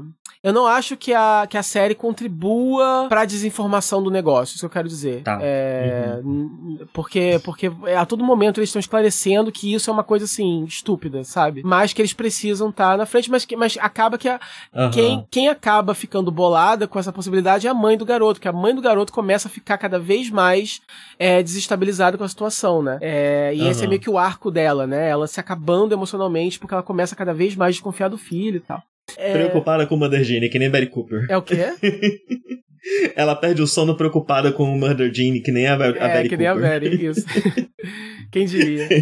eu não acho que a, que a série contribua pra desinformação do negócio, isso que eu quero dizer. Tá. É, uhum. Porque, porque a todo momento eles estão esclarecendo que isso é uma coisa assim, estúpida, sabe? Mas que eles precisam estar tá na frente, mas, mas acaba que a, uhum. quem, quem acaba ficando bolada com essa possibilidade é a mãe do garoto, que a mãe do garoto começa a ficar cada vez mais é, desestabilizada com a situação, né? É, e uhum. esse é meio que o arco dela, né? Ela se acabando emocionalmente porque ela começa cada vez mais a desconfiar do filho e tal. É... Preocupada com o Mother Jane, que nem Barry Cooper. É o quê? Ela perde o sono preocupada com o Murder Gene, que nem a, a é, Betty que nem a Betty, isso. Quem diria?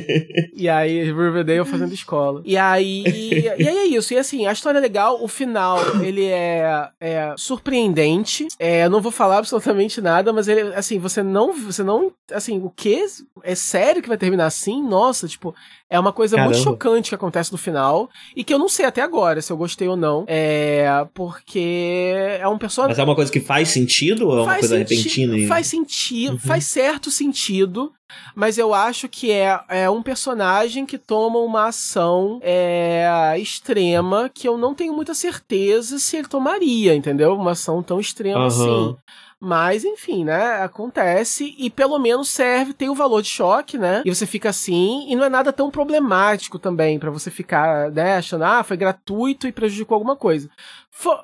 E aí, Riverdale fazendo escola. E aí, e aí é isso. E assim, a história é legal, o final, ele é, é surpreendente. É, eu não vou falar absolutamente nada, mas ele, assim, você não, você não, assim, o que? É sério que vai terminar assim? Nossa, tipo, é uma coisa Caramba. muito chocante que acontece no final e que eu não sei até agora se eu gostei ou não. É, porque é um personagem. Mas é uma coisa que faz sentido ou é uma coisa repentina? E... Faz sentido, uhum. faz certo sentido, mas eu acho que é, é um personagem que toma uma ação é, extrema que eu não tenho muita certeza se ele tomaria, entendeu? Uma ação tão extrema uhum. assim. Mas, enfim, né? Acontece e pelo menos serve, tem o valor de choque, né? E você fica assim, e não é nada tão problemático também para você ficar, né, achando, ah, foi gratuito e prejudicou alguma coisa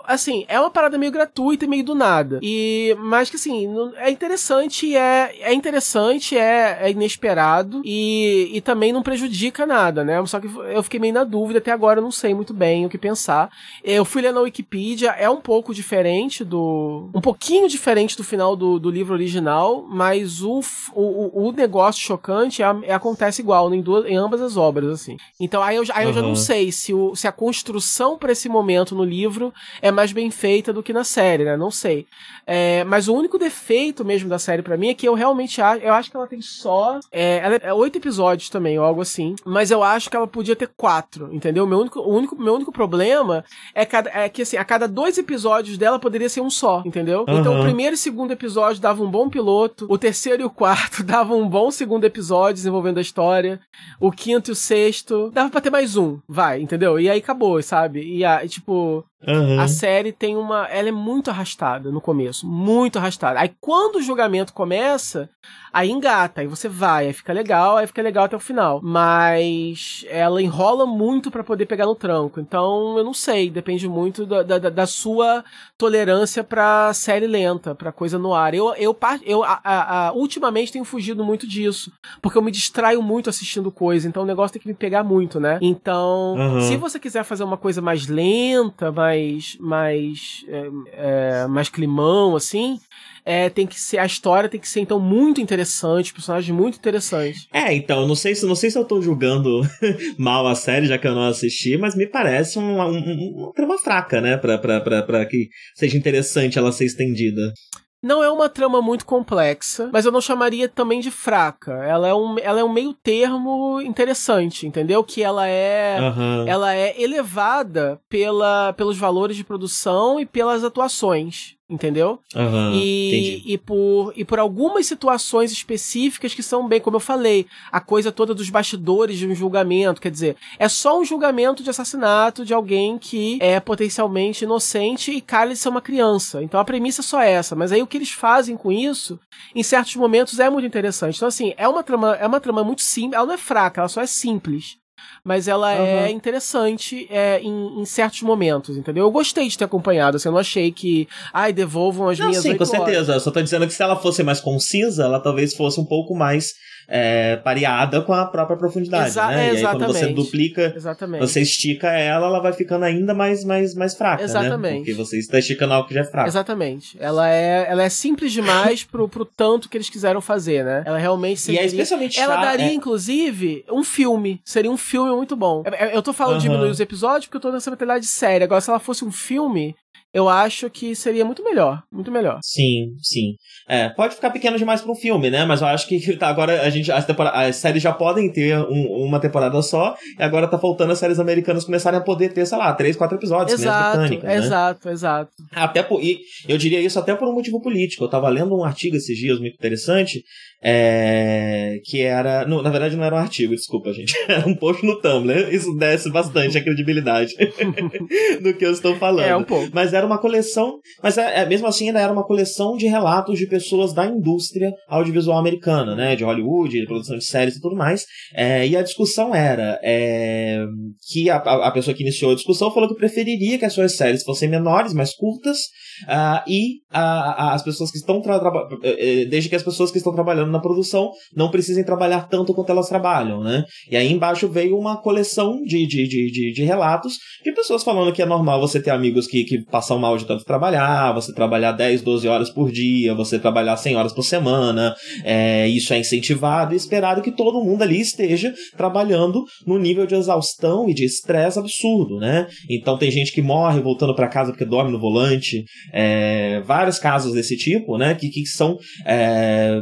assim, é uma parada meio gratuita e meio do nada. E, mas que assim, é interessante, é, é interessante, é, é inesperado e, e também não prejudica nada, né? Só que eu fiquei meio na dúvida, até agora eu não sei muito bem o que pensar. Eu fui ler na Wikipedia, é um pouco diferente do. um pouquinho diferente do final do, do livro original, mas o, o, o negócio chocante é, é, acontece igual em, duas, em ambas as obras, assim. Então aí eu, aí uhum. eu já não sei se, o, se a construção para esse momento no livro é mais bem feita do que na série, né? Não sei. É, mas o único defeito mesmo da série para mim é que eu realmente acho, eu acho que ela tem só, é, ela é oito episódios também, ou algo assim, mas eu acho que ela podia ter quatro, entendeu? Meu único, o único, meu único problema é, cada, é que assim, a cada dois episódios dela poderia ser um só, entendeu? Uhum. Então o primeiro e segundo episódio dava um bom piloto, o terceiro e o quarto davam um bom segundo episódio desenvolvendo a história, o quinto e o sexto dava pra ter mais um, vai, entendeu? E aí acabou, sabe? E, a, tipo, Uhum. A série tem uma. Ela é muito arrastada no começo. Muito arrastada. Aí quando o julgamento começa, aí engata, aí você vai, aí fica legal, aí fica legal até o final. Mas ela enrola muito para poder pegar no tranco. Então, eu não sei, depende muito da, da, da sua tolerância pra série lenta, pra coisa no ar. Eu, eu, eu a, a, a, ultimamente tenho fugido muito disso, porque eu me distraio muito assistindo coisa, então o negócio tem que me pegar muito, né? Então, uhum. se você quiser fazer uma coisa mais lenta, mais, mais, é, é, mais climão, assim, é, tem que ser a história tem que ser então muito interessante, personagem muito interessante. É, então, não sei se não sei se eu tô julgando mal a série, já que eu não assisti, mas me parece uma, uma, uma trama fraca, né, pra que seja interessante ela ser estendida. Não é uma trama muito complexa, mas eu não chamaria também de fraca. Ela é um, ela é um meio termo interessante, entendeu? Que ela é, uhum. ela é elevada pela, pelos valores de produção e pelas atuações entendeu? Uhum, e, e, por, e por algumas situações específicas que são bem, como eu falei, a coisa toda dos bastidores de um julgamento, quer dizer, é só um julgamento de assassinato de alguém que é potencialmente inocente e de ser uma criança. Então a premissa é só essa, mas aí o que eles fazem com isso, em certos momentos é muito interessante. Então assim, é uma trama, é uma trama muito simples, ela não é fraca, ela só é simples. Mas ela uhum. é interessante é, em, em, certos momentos, entendeu? Eu gostei de ter acompanhado, assim, eu não achei que, ai, devolvam as não, minhas Sim, com certeza. Eu só tô dizendo que se ela fosse mais concisa, ela talvez fosse um pouco mais é, pareada com a própria profundidade, Exa né? E aí quando você duplica, exatamente. você estica ela, ela vai ficando ainda mais, mais, mais fraca, né? exatamente. né? Porque você está esticando algo que já é fraco. Exatamente. Ela é, ela é simples demais pro, pro tanto que eles quiseram fazer, né? Ela realmente seria... E é especialmente Ela daria, é... inclusive, um filme. Seria um filme muito bom. Eu tô falando uhum. de diminuir os episódios porque eu tô nessa mentalidade séria. Agora, se ela fosse um filme, eu acho que seria muito melhor. Muito melhor. Sim, sim. É, pode ficar pequeno demais para um filme, né? Mas eu acho que tá, agora a gente, as, as séries já podem ter um, uma temporada só, e agora tá faltando as séries americanas começarem a poder ter, sei lá, três, quatro episódios. Exato, né? exato, exato. Até por, e eu diria isso até por um motivo político. Eu tava lendo um artigo esses dias muito interessante, é, que era. Não, na verdade, não era um artigo, desculpa, gente. Era um post no Tumblr. Isso desce bastante a credibilidade do que eu estou falando. É, um pouco. Mas era uma coleção. Mas é, é, mesmo assim, ainda era uma coleção de relatos de pessoas da indústria audiovisual americana, né? De Hollywood, de produção de séries e tudo mais. É, e a discussão era é, que a, a pessoa que iniciou a discussão falou que preferiria que as suas séries fossem menores, mais curtas, uh, e uh, as pessoas que estão. Eh, eh, desde que as pessoas que estão trabalhando na produção não precisem trabalhar tanto quanto elas trabalham, né? E aí embaixo veio uma coleção de, de, de, de, de relatos de pessoas falando que é normal você ter amigos que, que passam mal de tanto trabalhar, você trabalhar 10, 12 horas por dia, você trabalhar 100 horas por semana, é, isso é incentivado e esperado que todo mundo ali esteja trabalhando no nível de exaustão e de estresse absurdo, né? Então tem gente que morre voltando para casa porque dorme no volante, é, vários casos desse tipo, né? Que, que são é,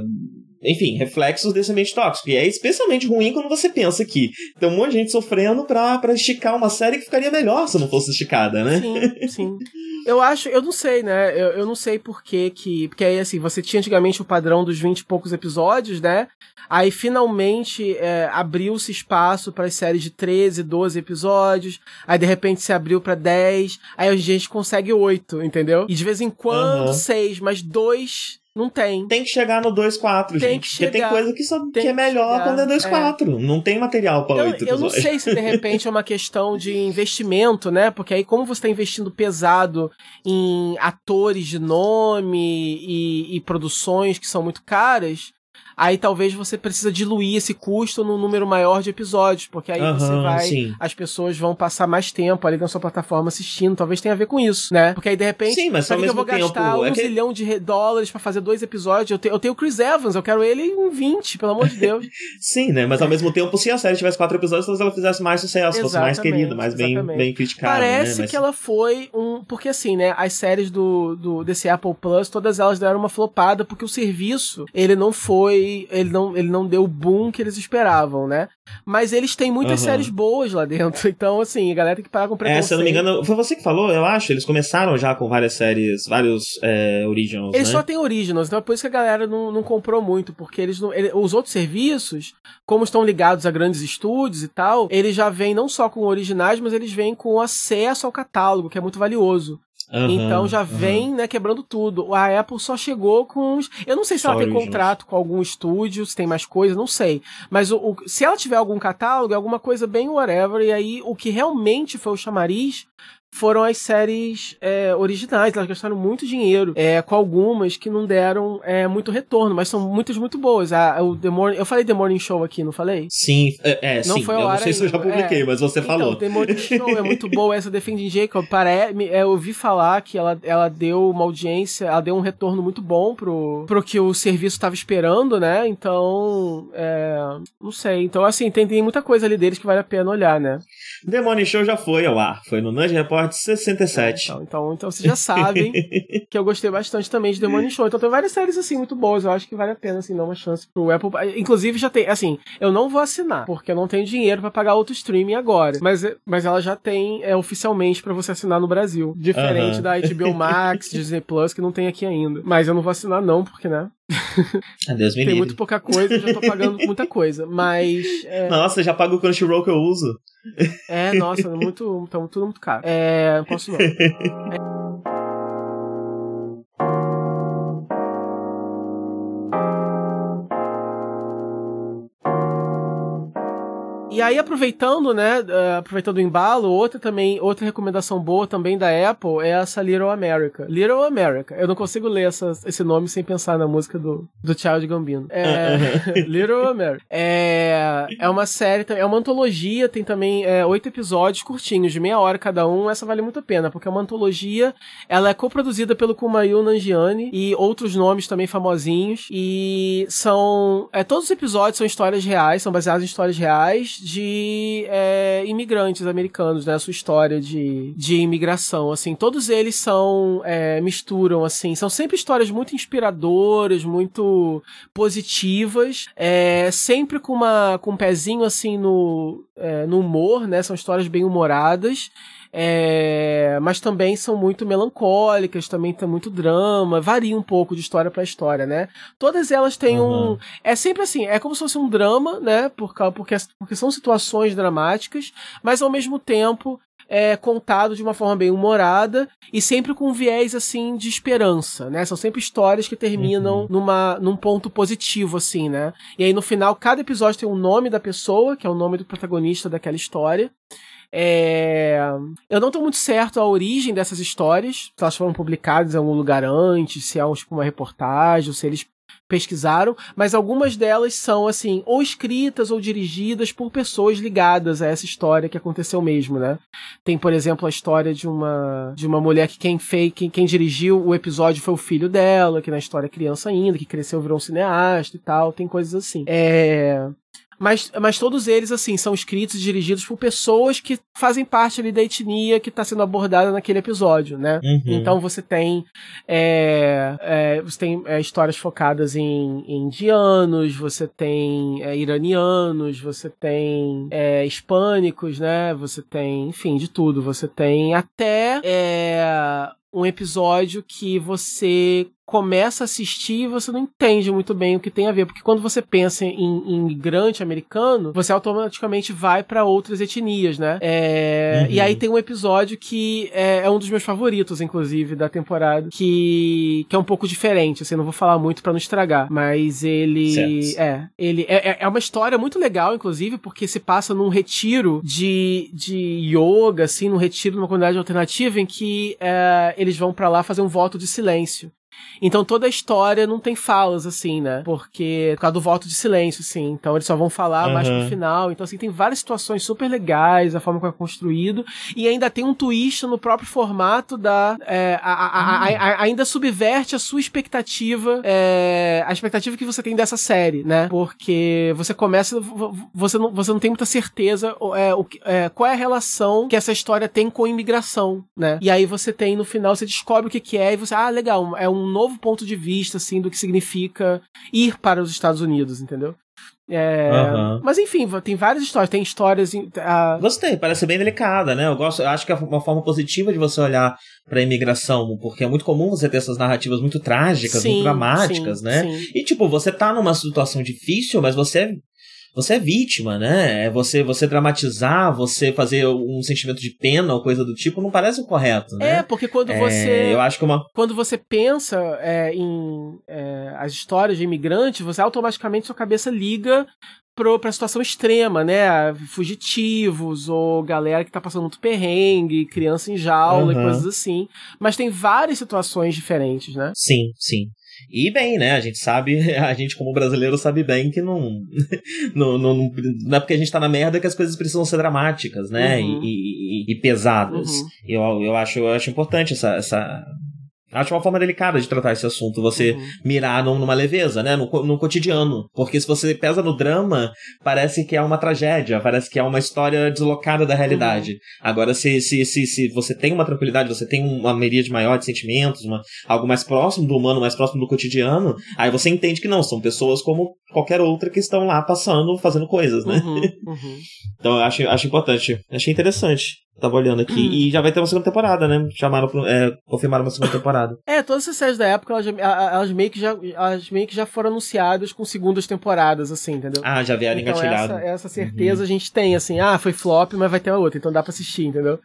enfim, reflexos desse ambiente tóxico. E é especialmente ruim quando você pensa que tem um monte de gente sofrendo pra, pra esticar uma série que ficaria melhor se não fosse esticada, né? Sim, sim. Eu acho, eu não sei, né? Eu, eu não sei por que que. Porque aí, assim, você tinha antigamente o padrão dos 20 e poucos episódios, né? Aí finalmente é, abriu-se espaço para as séries de 13, 12 episódios. Aí de repente se abriu para 10. Aí a gente consegue 8, entendeu? E de vez em quando uhum. 6, mas 2 não tem. Tem que chegar no 2.4, gente. Tem que chegar. Porque tem coisa que, só, que é melhor quando é 2.4. É. Não tem material para 8 Eu não sei se de repente é uma questão de investimento, né? Porque aí, como você está investindo pesado em atores de nome e, e produções que são muito caras, aí talvez você precisa diluir esse custo num número maior de episódios, porque aí uhum, você vai, sim. as pessoas vão passar mais tempo ali na sua plataforma assistindo, talvez tenha a ver com isso, né? Porque aí de repente, sim, mas mesmo que eu vou tempo, gastar um é que... zilhão de dólares para fazer dois episódios, eu, te, eu tenho o Chris Evans, eu quero ele em 20, pelo amor de Deus. sim, né? Mas ao mesmo tempo, se a série tivesse quatro episódios, talvez ela fizesse mais sucesso, fosse mais querida, mais bem, bem criticada. Né? Parece né? Mas... que ela foi um. Porque assim, né? As séries do, do desse Apple Plus, todas elas deram uma flopada, porque o serviço, ele não foi. Ele não. Ele ele não deu o boom que eles esperavam, né? Mas eles têm muitas uhum. séries boas lá dentro. Então, assim, a galera tem que parar com preconceito. É, se eu não me engano, foi você que falou, eu acho. Eles começaram já com várias séries, vários é, originals. Eles né? só têm originals, então é por isso que a galera não, não comprou muito, porque eles não. Ele, os outros serviços, como estão ligados a grandes estúdios e tal, eles já vêm não só com originais, mas eles vêm com acesso ao catálogo, que é muito valioso. Uhum, então já vem, uhum. né, quebrando tudo. A Apple só chegou com os... Eu não sei se ela tem contrato com algum estúdio, se tem mais coisa, não sei. Mas o, o, se ela tiver algum catálogo, é alguma coisa bem whatever, e aí o que realmente foi o chamariz foram as séries é, originais. Elas gastaram muito dinheiro é, com algumas que não deram é, muito retorno, mas são muitas muito boas. A, o The Morning, eu falei The Morning Show aqui, não falei? Sim, é, é não sim. Foi eu não sei ainda. se eu já publiquei, é. mas você então, falou. The Morning Show é muito boa. Essa Defending Jacob, pare... É, eu ouvi falar que ela, ela deu uma audiência, ela deu um retorno muito bom pro, pro que o serviço estava esperando, né? Então, não sei. Então, assim, tem, tem muita coisa ali deles que vale a pena olhar, né? The Morning Show já foi ao ar. Foi no Nudge Report Report 67. Então, então, então vocês já sabem que eu gostei bastante também de The Money Show. Então tem várias séries assim muito boas. Eu acho que vale a pena assim dar uma chance pro Apple. Inclusive já tem, assim, eu não vou assinar porque eu não tenho dinheiro para pagar outro streaming agora. Mas, mas ela já tem é, oficialmente para você assinar no Brasil, diferente da HBO Max, Disney Plus que não tem aqui ainda. Mas eu não vou assinar não porque né? Adeus, me Tem muito pouca coisa, já tô pagando muita coisa, mas... É... Nossa, já pago o Crunchyroll que eu uso. É, nossa, muito, tá tudo muito caro. É, posso não. É... E aí, aproveitando, né, uh, aproveitando o embalo, outra também, outra recomendação boa também da Apple é essa Little America. Little America. Eu não consigo ler essa, esse nome sem pensar na música do, do Child Gambino. É, Little America. É, é uma série, é uma antologia, tem também é, oito episódios curtinhos, de meia hora cada um. Essa vale muito a pena, porque é uma antologia, ela é coproduzida pelo Kumail Nanjiani e outros nomes também famosinhos. E são. É, todos os episódios são histórias reais, são baseados em histórias reais de é, imigrantes americanos, né? A sua história de, de imigração, assim. Todos eles são. É, misturam, assim. São sempre histórias muito inspiradoras, muito positivas, é, sempre com, uma, com um pezinho, assim, no, é, no humor, né? São histórias bem humoradas. É, mas também são muito melancólicas, também tem muito drama, varia um pouco de história para história, né? Todas elas têm uhum. um. É sempre assim, é como se fosse um drama, né? Por, porque, porque são situações dramáticas, mas ao mesmo tempo é contado de uma forma bem humorada e sempre com um viés assim de esperança, né? São sempre histórias que terminam uhum. numa, num ponto positivo, assim, né? E aí no final, cada episódio tem o um nome da pessoa, que é o nome do protagonista daquela história. É... Eu não tô muito certo a origem dessas histórias, se elas foram publicadas em algum lugar antes, se é tipo, uma reportagem, se eles pesquisaram, mas algumas delas são assim, ou escritas ou dirigidas por pessoas ligadas a essa história que aconteceu mesmo, né? Tem, por exemplo, a história de uma de uma mulher que quem fez, quem, quem dirigiu o episódio foi o filho dela, que na história é criança ainda, que cresceu virou um cineasta e tal, tem coisas assim. É, mas, mas todos eles, assim, são escritos e dirigidos por pessoas que fazem parte ali da etnia que está sendo abordada naquele episódio, né? Uhum. Então você tem, é, é, você tem é, histórias focadas em, em, indianos, você tem é, iranianos, você tem é, hispânicos, né? Você tem, enfim, de tudo. Você tem até é, um episódio que você começa a assistir e você não entende muito bem o que tem a ver, porque quando você pensa em, em imigrante americano, você automaticamente vai para outras etnias, né? É, uhum. E aí tem um episódio que é, é, um dos meus favoritos, inclusive, da temporada, que, que é um pouco diferente, assim, não vou falar muito para não estragar, mas ele certo. é, ele é, é, é uma história muito legal, inclusive, porque se passa num retiro de, de yoga, assim, num retiro numa comunidade alternativa em que é, eles vão para lá fazer um voto de silêncio. Então toda a história não tem falas, assim, né? Porque por causa do voto de silêncio, assim. Então eles só vão falar uhum. mais pro final. Então, assim, tem várias situações super legais, a forma como é construído. E ainda tem um twist no próprio formato da. É, a, a, a, ainda subverte a sua expectativa, é, a expectativa que você tem dessa série, né? Porque você começa. Você não, você não tem muita certeza é, o, é, qual é a relação que essa história tem com imigração, né? E aí você tem no final, você descobre o que, que é e você, ah, legal, é um novo ponto de vista, assim, do que significa ir para os Estados Unidos, entendeu? É, uhum. Mas enfim, tem várias histórias, tem histórias. Uh... Gostei, parece bem delicada, né? Eu gosto, eu acho que é uma forma positiva de você olhar para a imigração, porque é muito comum você ter essas narrativas muito trágicas, sim, muito dramáticas, sim, né? Sim. E tipo, você tá numa situação difícil, mas você você é vítima, né? É você você dramatizar, você fazer um sentimento de pena ou coisa do tipo, não parece o correto, né? É, porque quando é, você. Eu acho que uma. Quando você pensa é, em é, as histórias de imigrantes, você automaticamente sua cabeça liga pra situação extrema, né? Fugitivos, ou galera que tá passando muito perrengue, criança em jaula uhum. e coisas assim. Mas tem várias situações diferentes, né? Sim, sim. E bem, né? A gente sabe, a gente como brasileiro sabe bem que não, não, não, não é porque a gente tá na merda que as coisas precisam ser dramáticas, né? Uhum. E, e, e, pesadas. Uhum. Eu, eu, acho, eu acho importante essa, essa, Acho uma forma delicada de tratar esse assunto, você uhum. mirar numa leveza, né? No, no cotidiano. Porque se você pesa no drama, parece que é uma tragédia, parece que é uma história deslocada da realidade. Uhum. Agora, se, se, se, se você tem uma tranquilidade, você tem uma miríade maior de sentimentos, uma, algo mais próximo do humano, mais próximo do cotidiano, aí você entende que não, são pessoas como qualquer outra que estão lá passando, fazendo coisas, né? Uhum. uhum. então eu acho, acho importante. Achei interessante. Tava olhando aqui. Hum. E já vai ter uma segunda temporada, né? Chamaram, é, confirmaram uma segunda temporada. é, todas essas séries da época, elas, elas, meio que já, elas meio que já foram anunciadas com segundas temporadas, assim, entendeu? Ah, já vieram então, engatilhado. Essa, essa certeza uhum. a gente tem, assim, ah, foi flop, mas vai ter uma outra, então dá pra assistir, entendeu?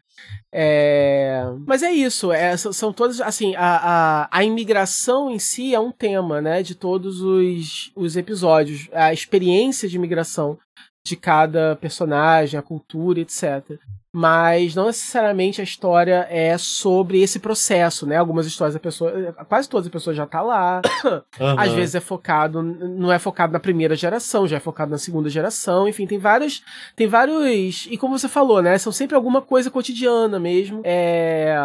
É... Mas é isso, é, são todas, assim, a, a, a imigração em si é um tema, né, de todos os, os episódios. A experiência de imigração de cada personagem, a cultura, etc mas não necessariamente a história é sobre esse processo, né? Algumas histórias a pessoa, quase todas as pessoas já tá lá. Uhum. Às vezes é focado, não é focado na primeira geração, já é focado na segunda geração. Enfim, tem vários, tem vários e como você falou, né? São sempre alguma coisa cotidiana mesmo. É,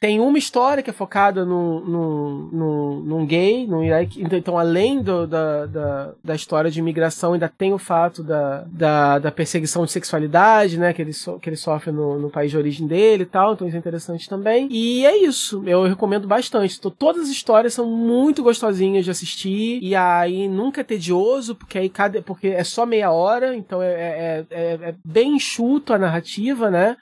tem uma história que é focada num, num, num, num gay, num, então, então além do, da, da, da, história de imigração, ainda tem o fato da, da, da perseguição de sexualidade, né? Que ele, so, que ele sofre sofre no, no, país de origem dele e tal, então isso é interessante também. E é isso, eu recomendo bastante. Todas as histórias são muito gostosinhas de assistir, e aí nunca é tedioso, porque aí cada. porque é só meia hora, então é, é, é, é bem enxuto a narrativa, né?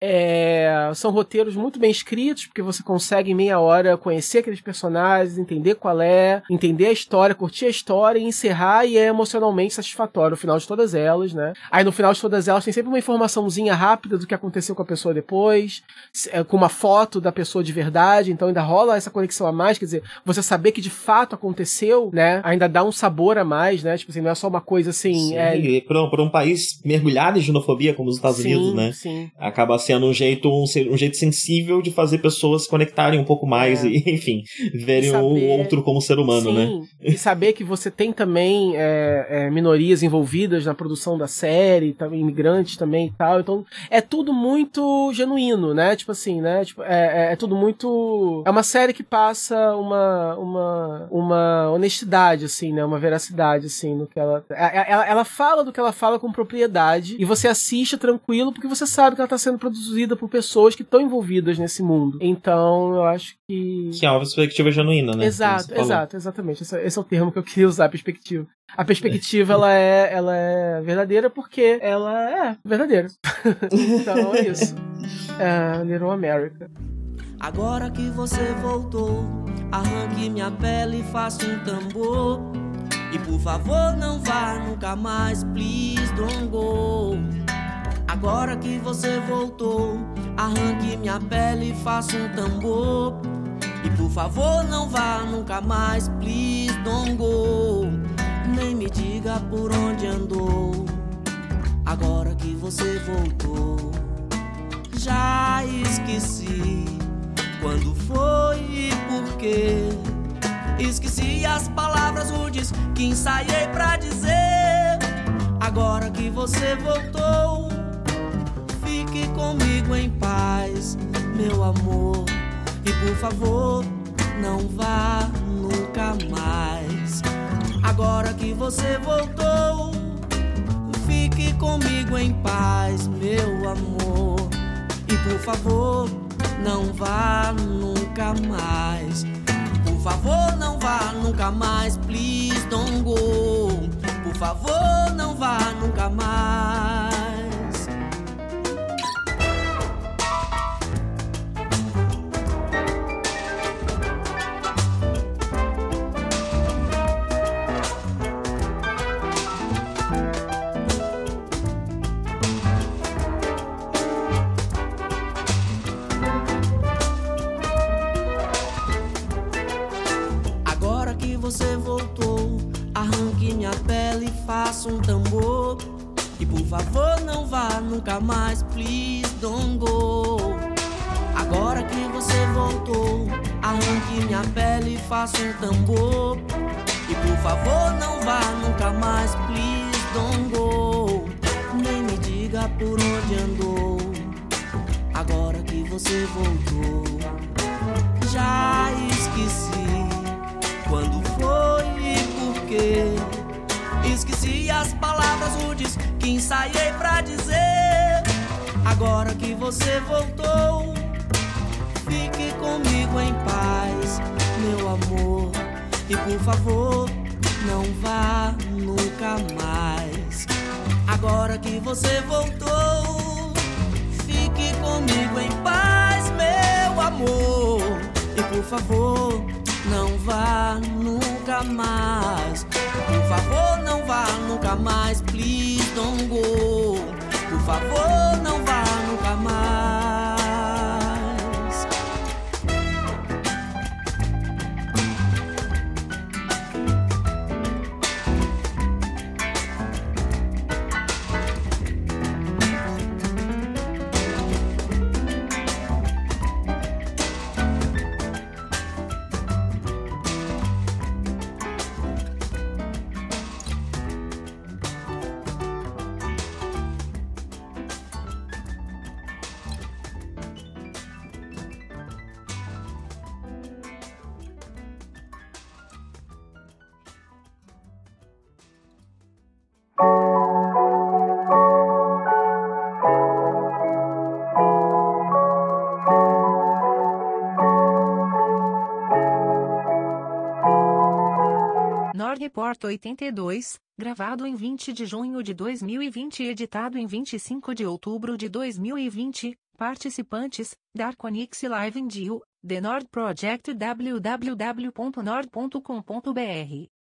É, são roteiros muito bem escritos, porque você consegue em meia hora conhecer aqueles personagens, entender qual é, entender a história, curtir a história e encerrar, e é emocionalmente satisfatório o final de todas elas, né? Aí no final de todas elas tem sempre uma informaçãozinha rápida do que aconteceu com a pessoa depois, é, com uma foto da pessoa de verdade, então ainda rola essa conexão a mais, quer dizer, você saber que de fato aconteceu, né? Ainda dá um sabor a mais, né? Tipo assim, não é só uma coisa assim. Sim, é... por, um, por um país mergulhado em xenofobia como os Estados sim, Unidos, né? Sim. Acaba sendo um jeito, um, um, jeito sensível de fazer pessoas se conectarem um pouco mais é. e, enfim, verem saber... o outro como ser humano, né? Sim. né? E saber que você tem também é, é, minorias envolvidas na produção da série, também imigrantes também e tal. Então, é tudo muito genuíno, né? Tipo assim, né? Tipo, é, é, é tudo muito. É uma série que passa uma, uma, uma honestidade, assim, né? Uma veracidade, assim, no que ela, ela. Ela fala do que ela fala com propriedade e você assiste tranquilo porque você sabe que ela está sendo produzida por pessoas que estão envolvidas nesse mundo. Então, eu acho que. Que é uma perspectiva genuína, né? Exato, exato, exatamente. Esse, esse, é o termo que eu queria usar, perspectiva. A perspectiva, é. ela, é, ela é verdadeira porque ela é verdadeira. então, é isso. É, Little America. Agora que você voltou, arranque minha pele e faça um tambor. E por favor, não vá nunca mais, please don't go. Agora que você voltou, arranque minha pele e faça um tambor. E por favor, não vá nunca mais, please don't go. Nem me diga por onde andou. Agora que você voltou, já esqueci quando foi e por quê. Esqueci as palavras rudes que ensaiei pra dizer. Agora que você voltou comigo em paz, meu amor. E por favor, não vá nunca mais. Agora que você voltou, fique comigo em paz, meu amor. E por favor, não vá nunca mais. Por favor, não vá nunca mais, please don't go. Por favor, não vá nunca mais. Favor, não vá nunca mais, please don't go. Agora que você voltou, arranque minha pele e faça um tambor. E por favor, não vá nunca mais, please don't go. Nem me diga por onde andou. Agora que você voltou, já esqueci quando foi e por quê. Esqueci as palavras rudes que ensaiei pra dizer. Agora que você voltou, fique comigo em paz, meu amor. E por favor, não vá nunca mais. Agora que você voltou, fique comigo em paz, meu amor. E por favor, não vá nunca mais. Por favor, não vá nunca mais. Please don't go. Por favor, não vá nunca mais. Report 82, gravado em 20 de junho de 2020 e editado em 25 de outubro de 2020. Participantes: Darkonix Live in Dio, The Nord Project www.nord.com.br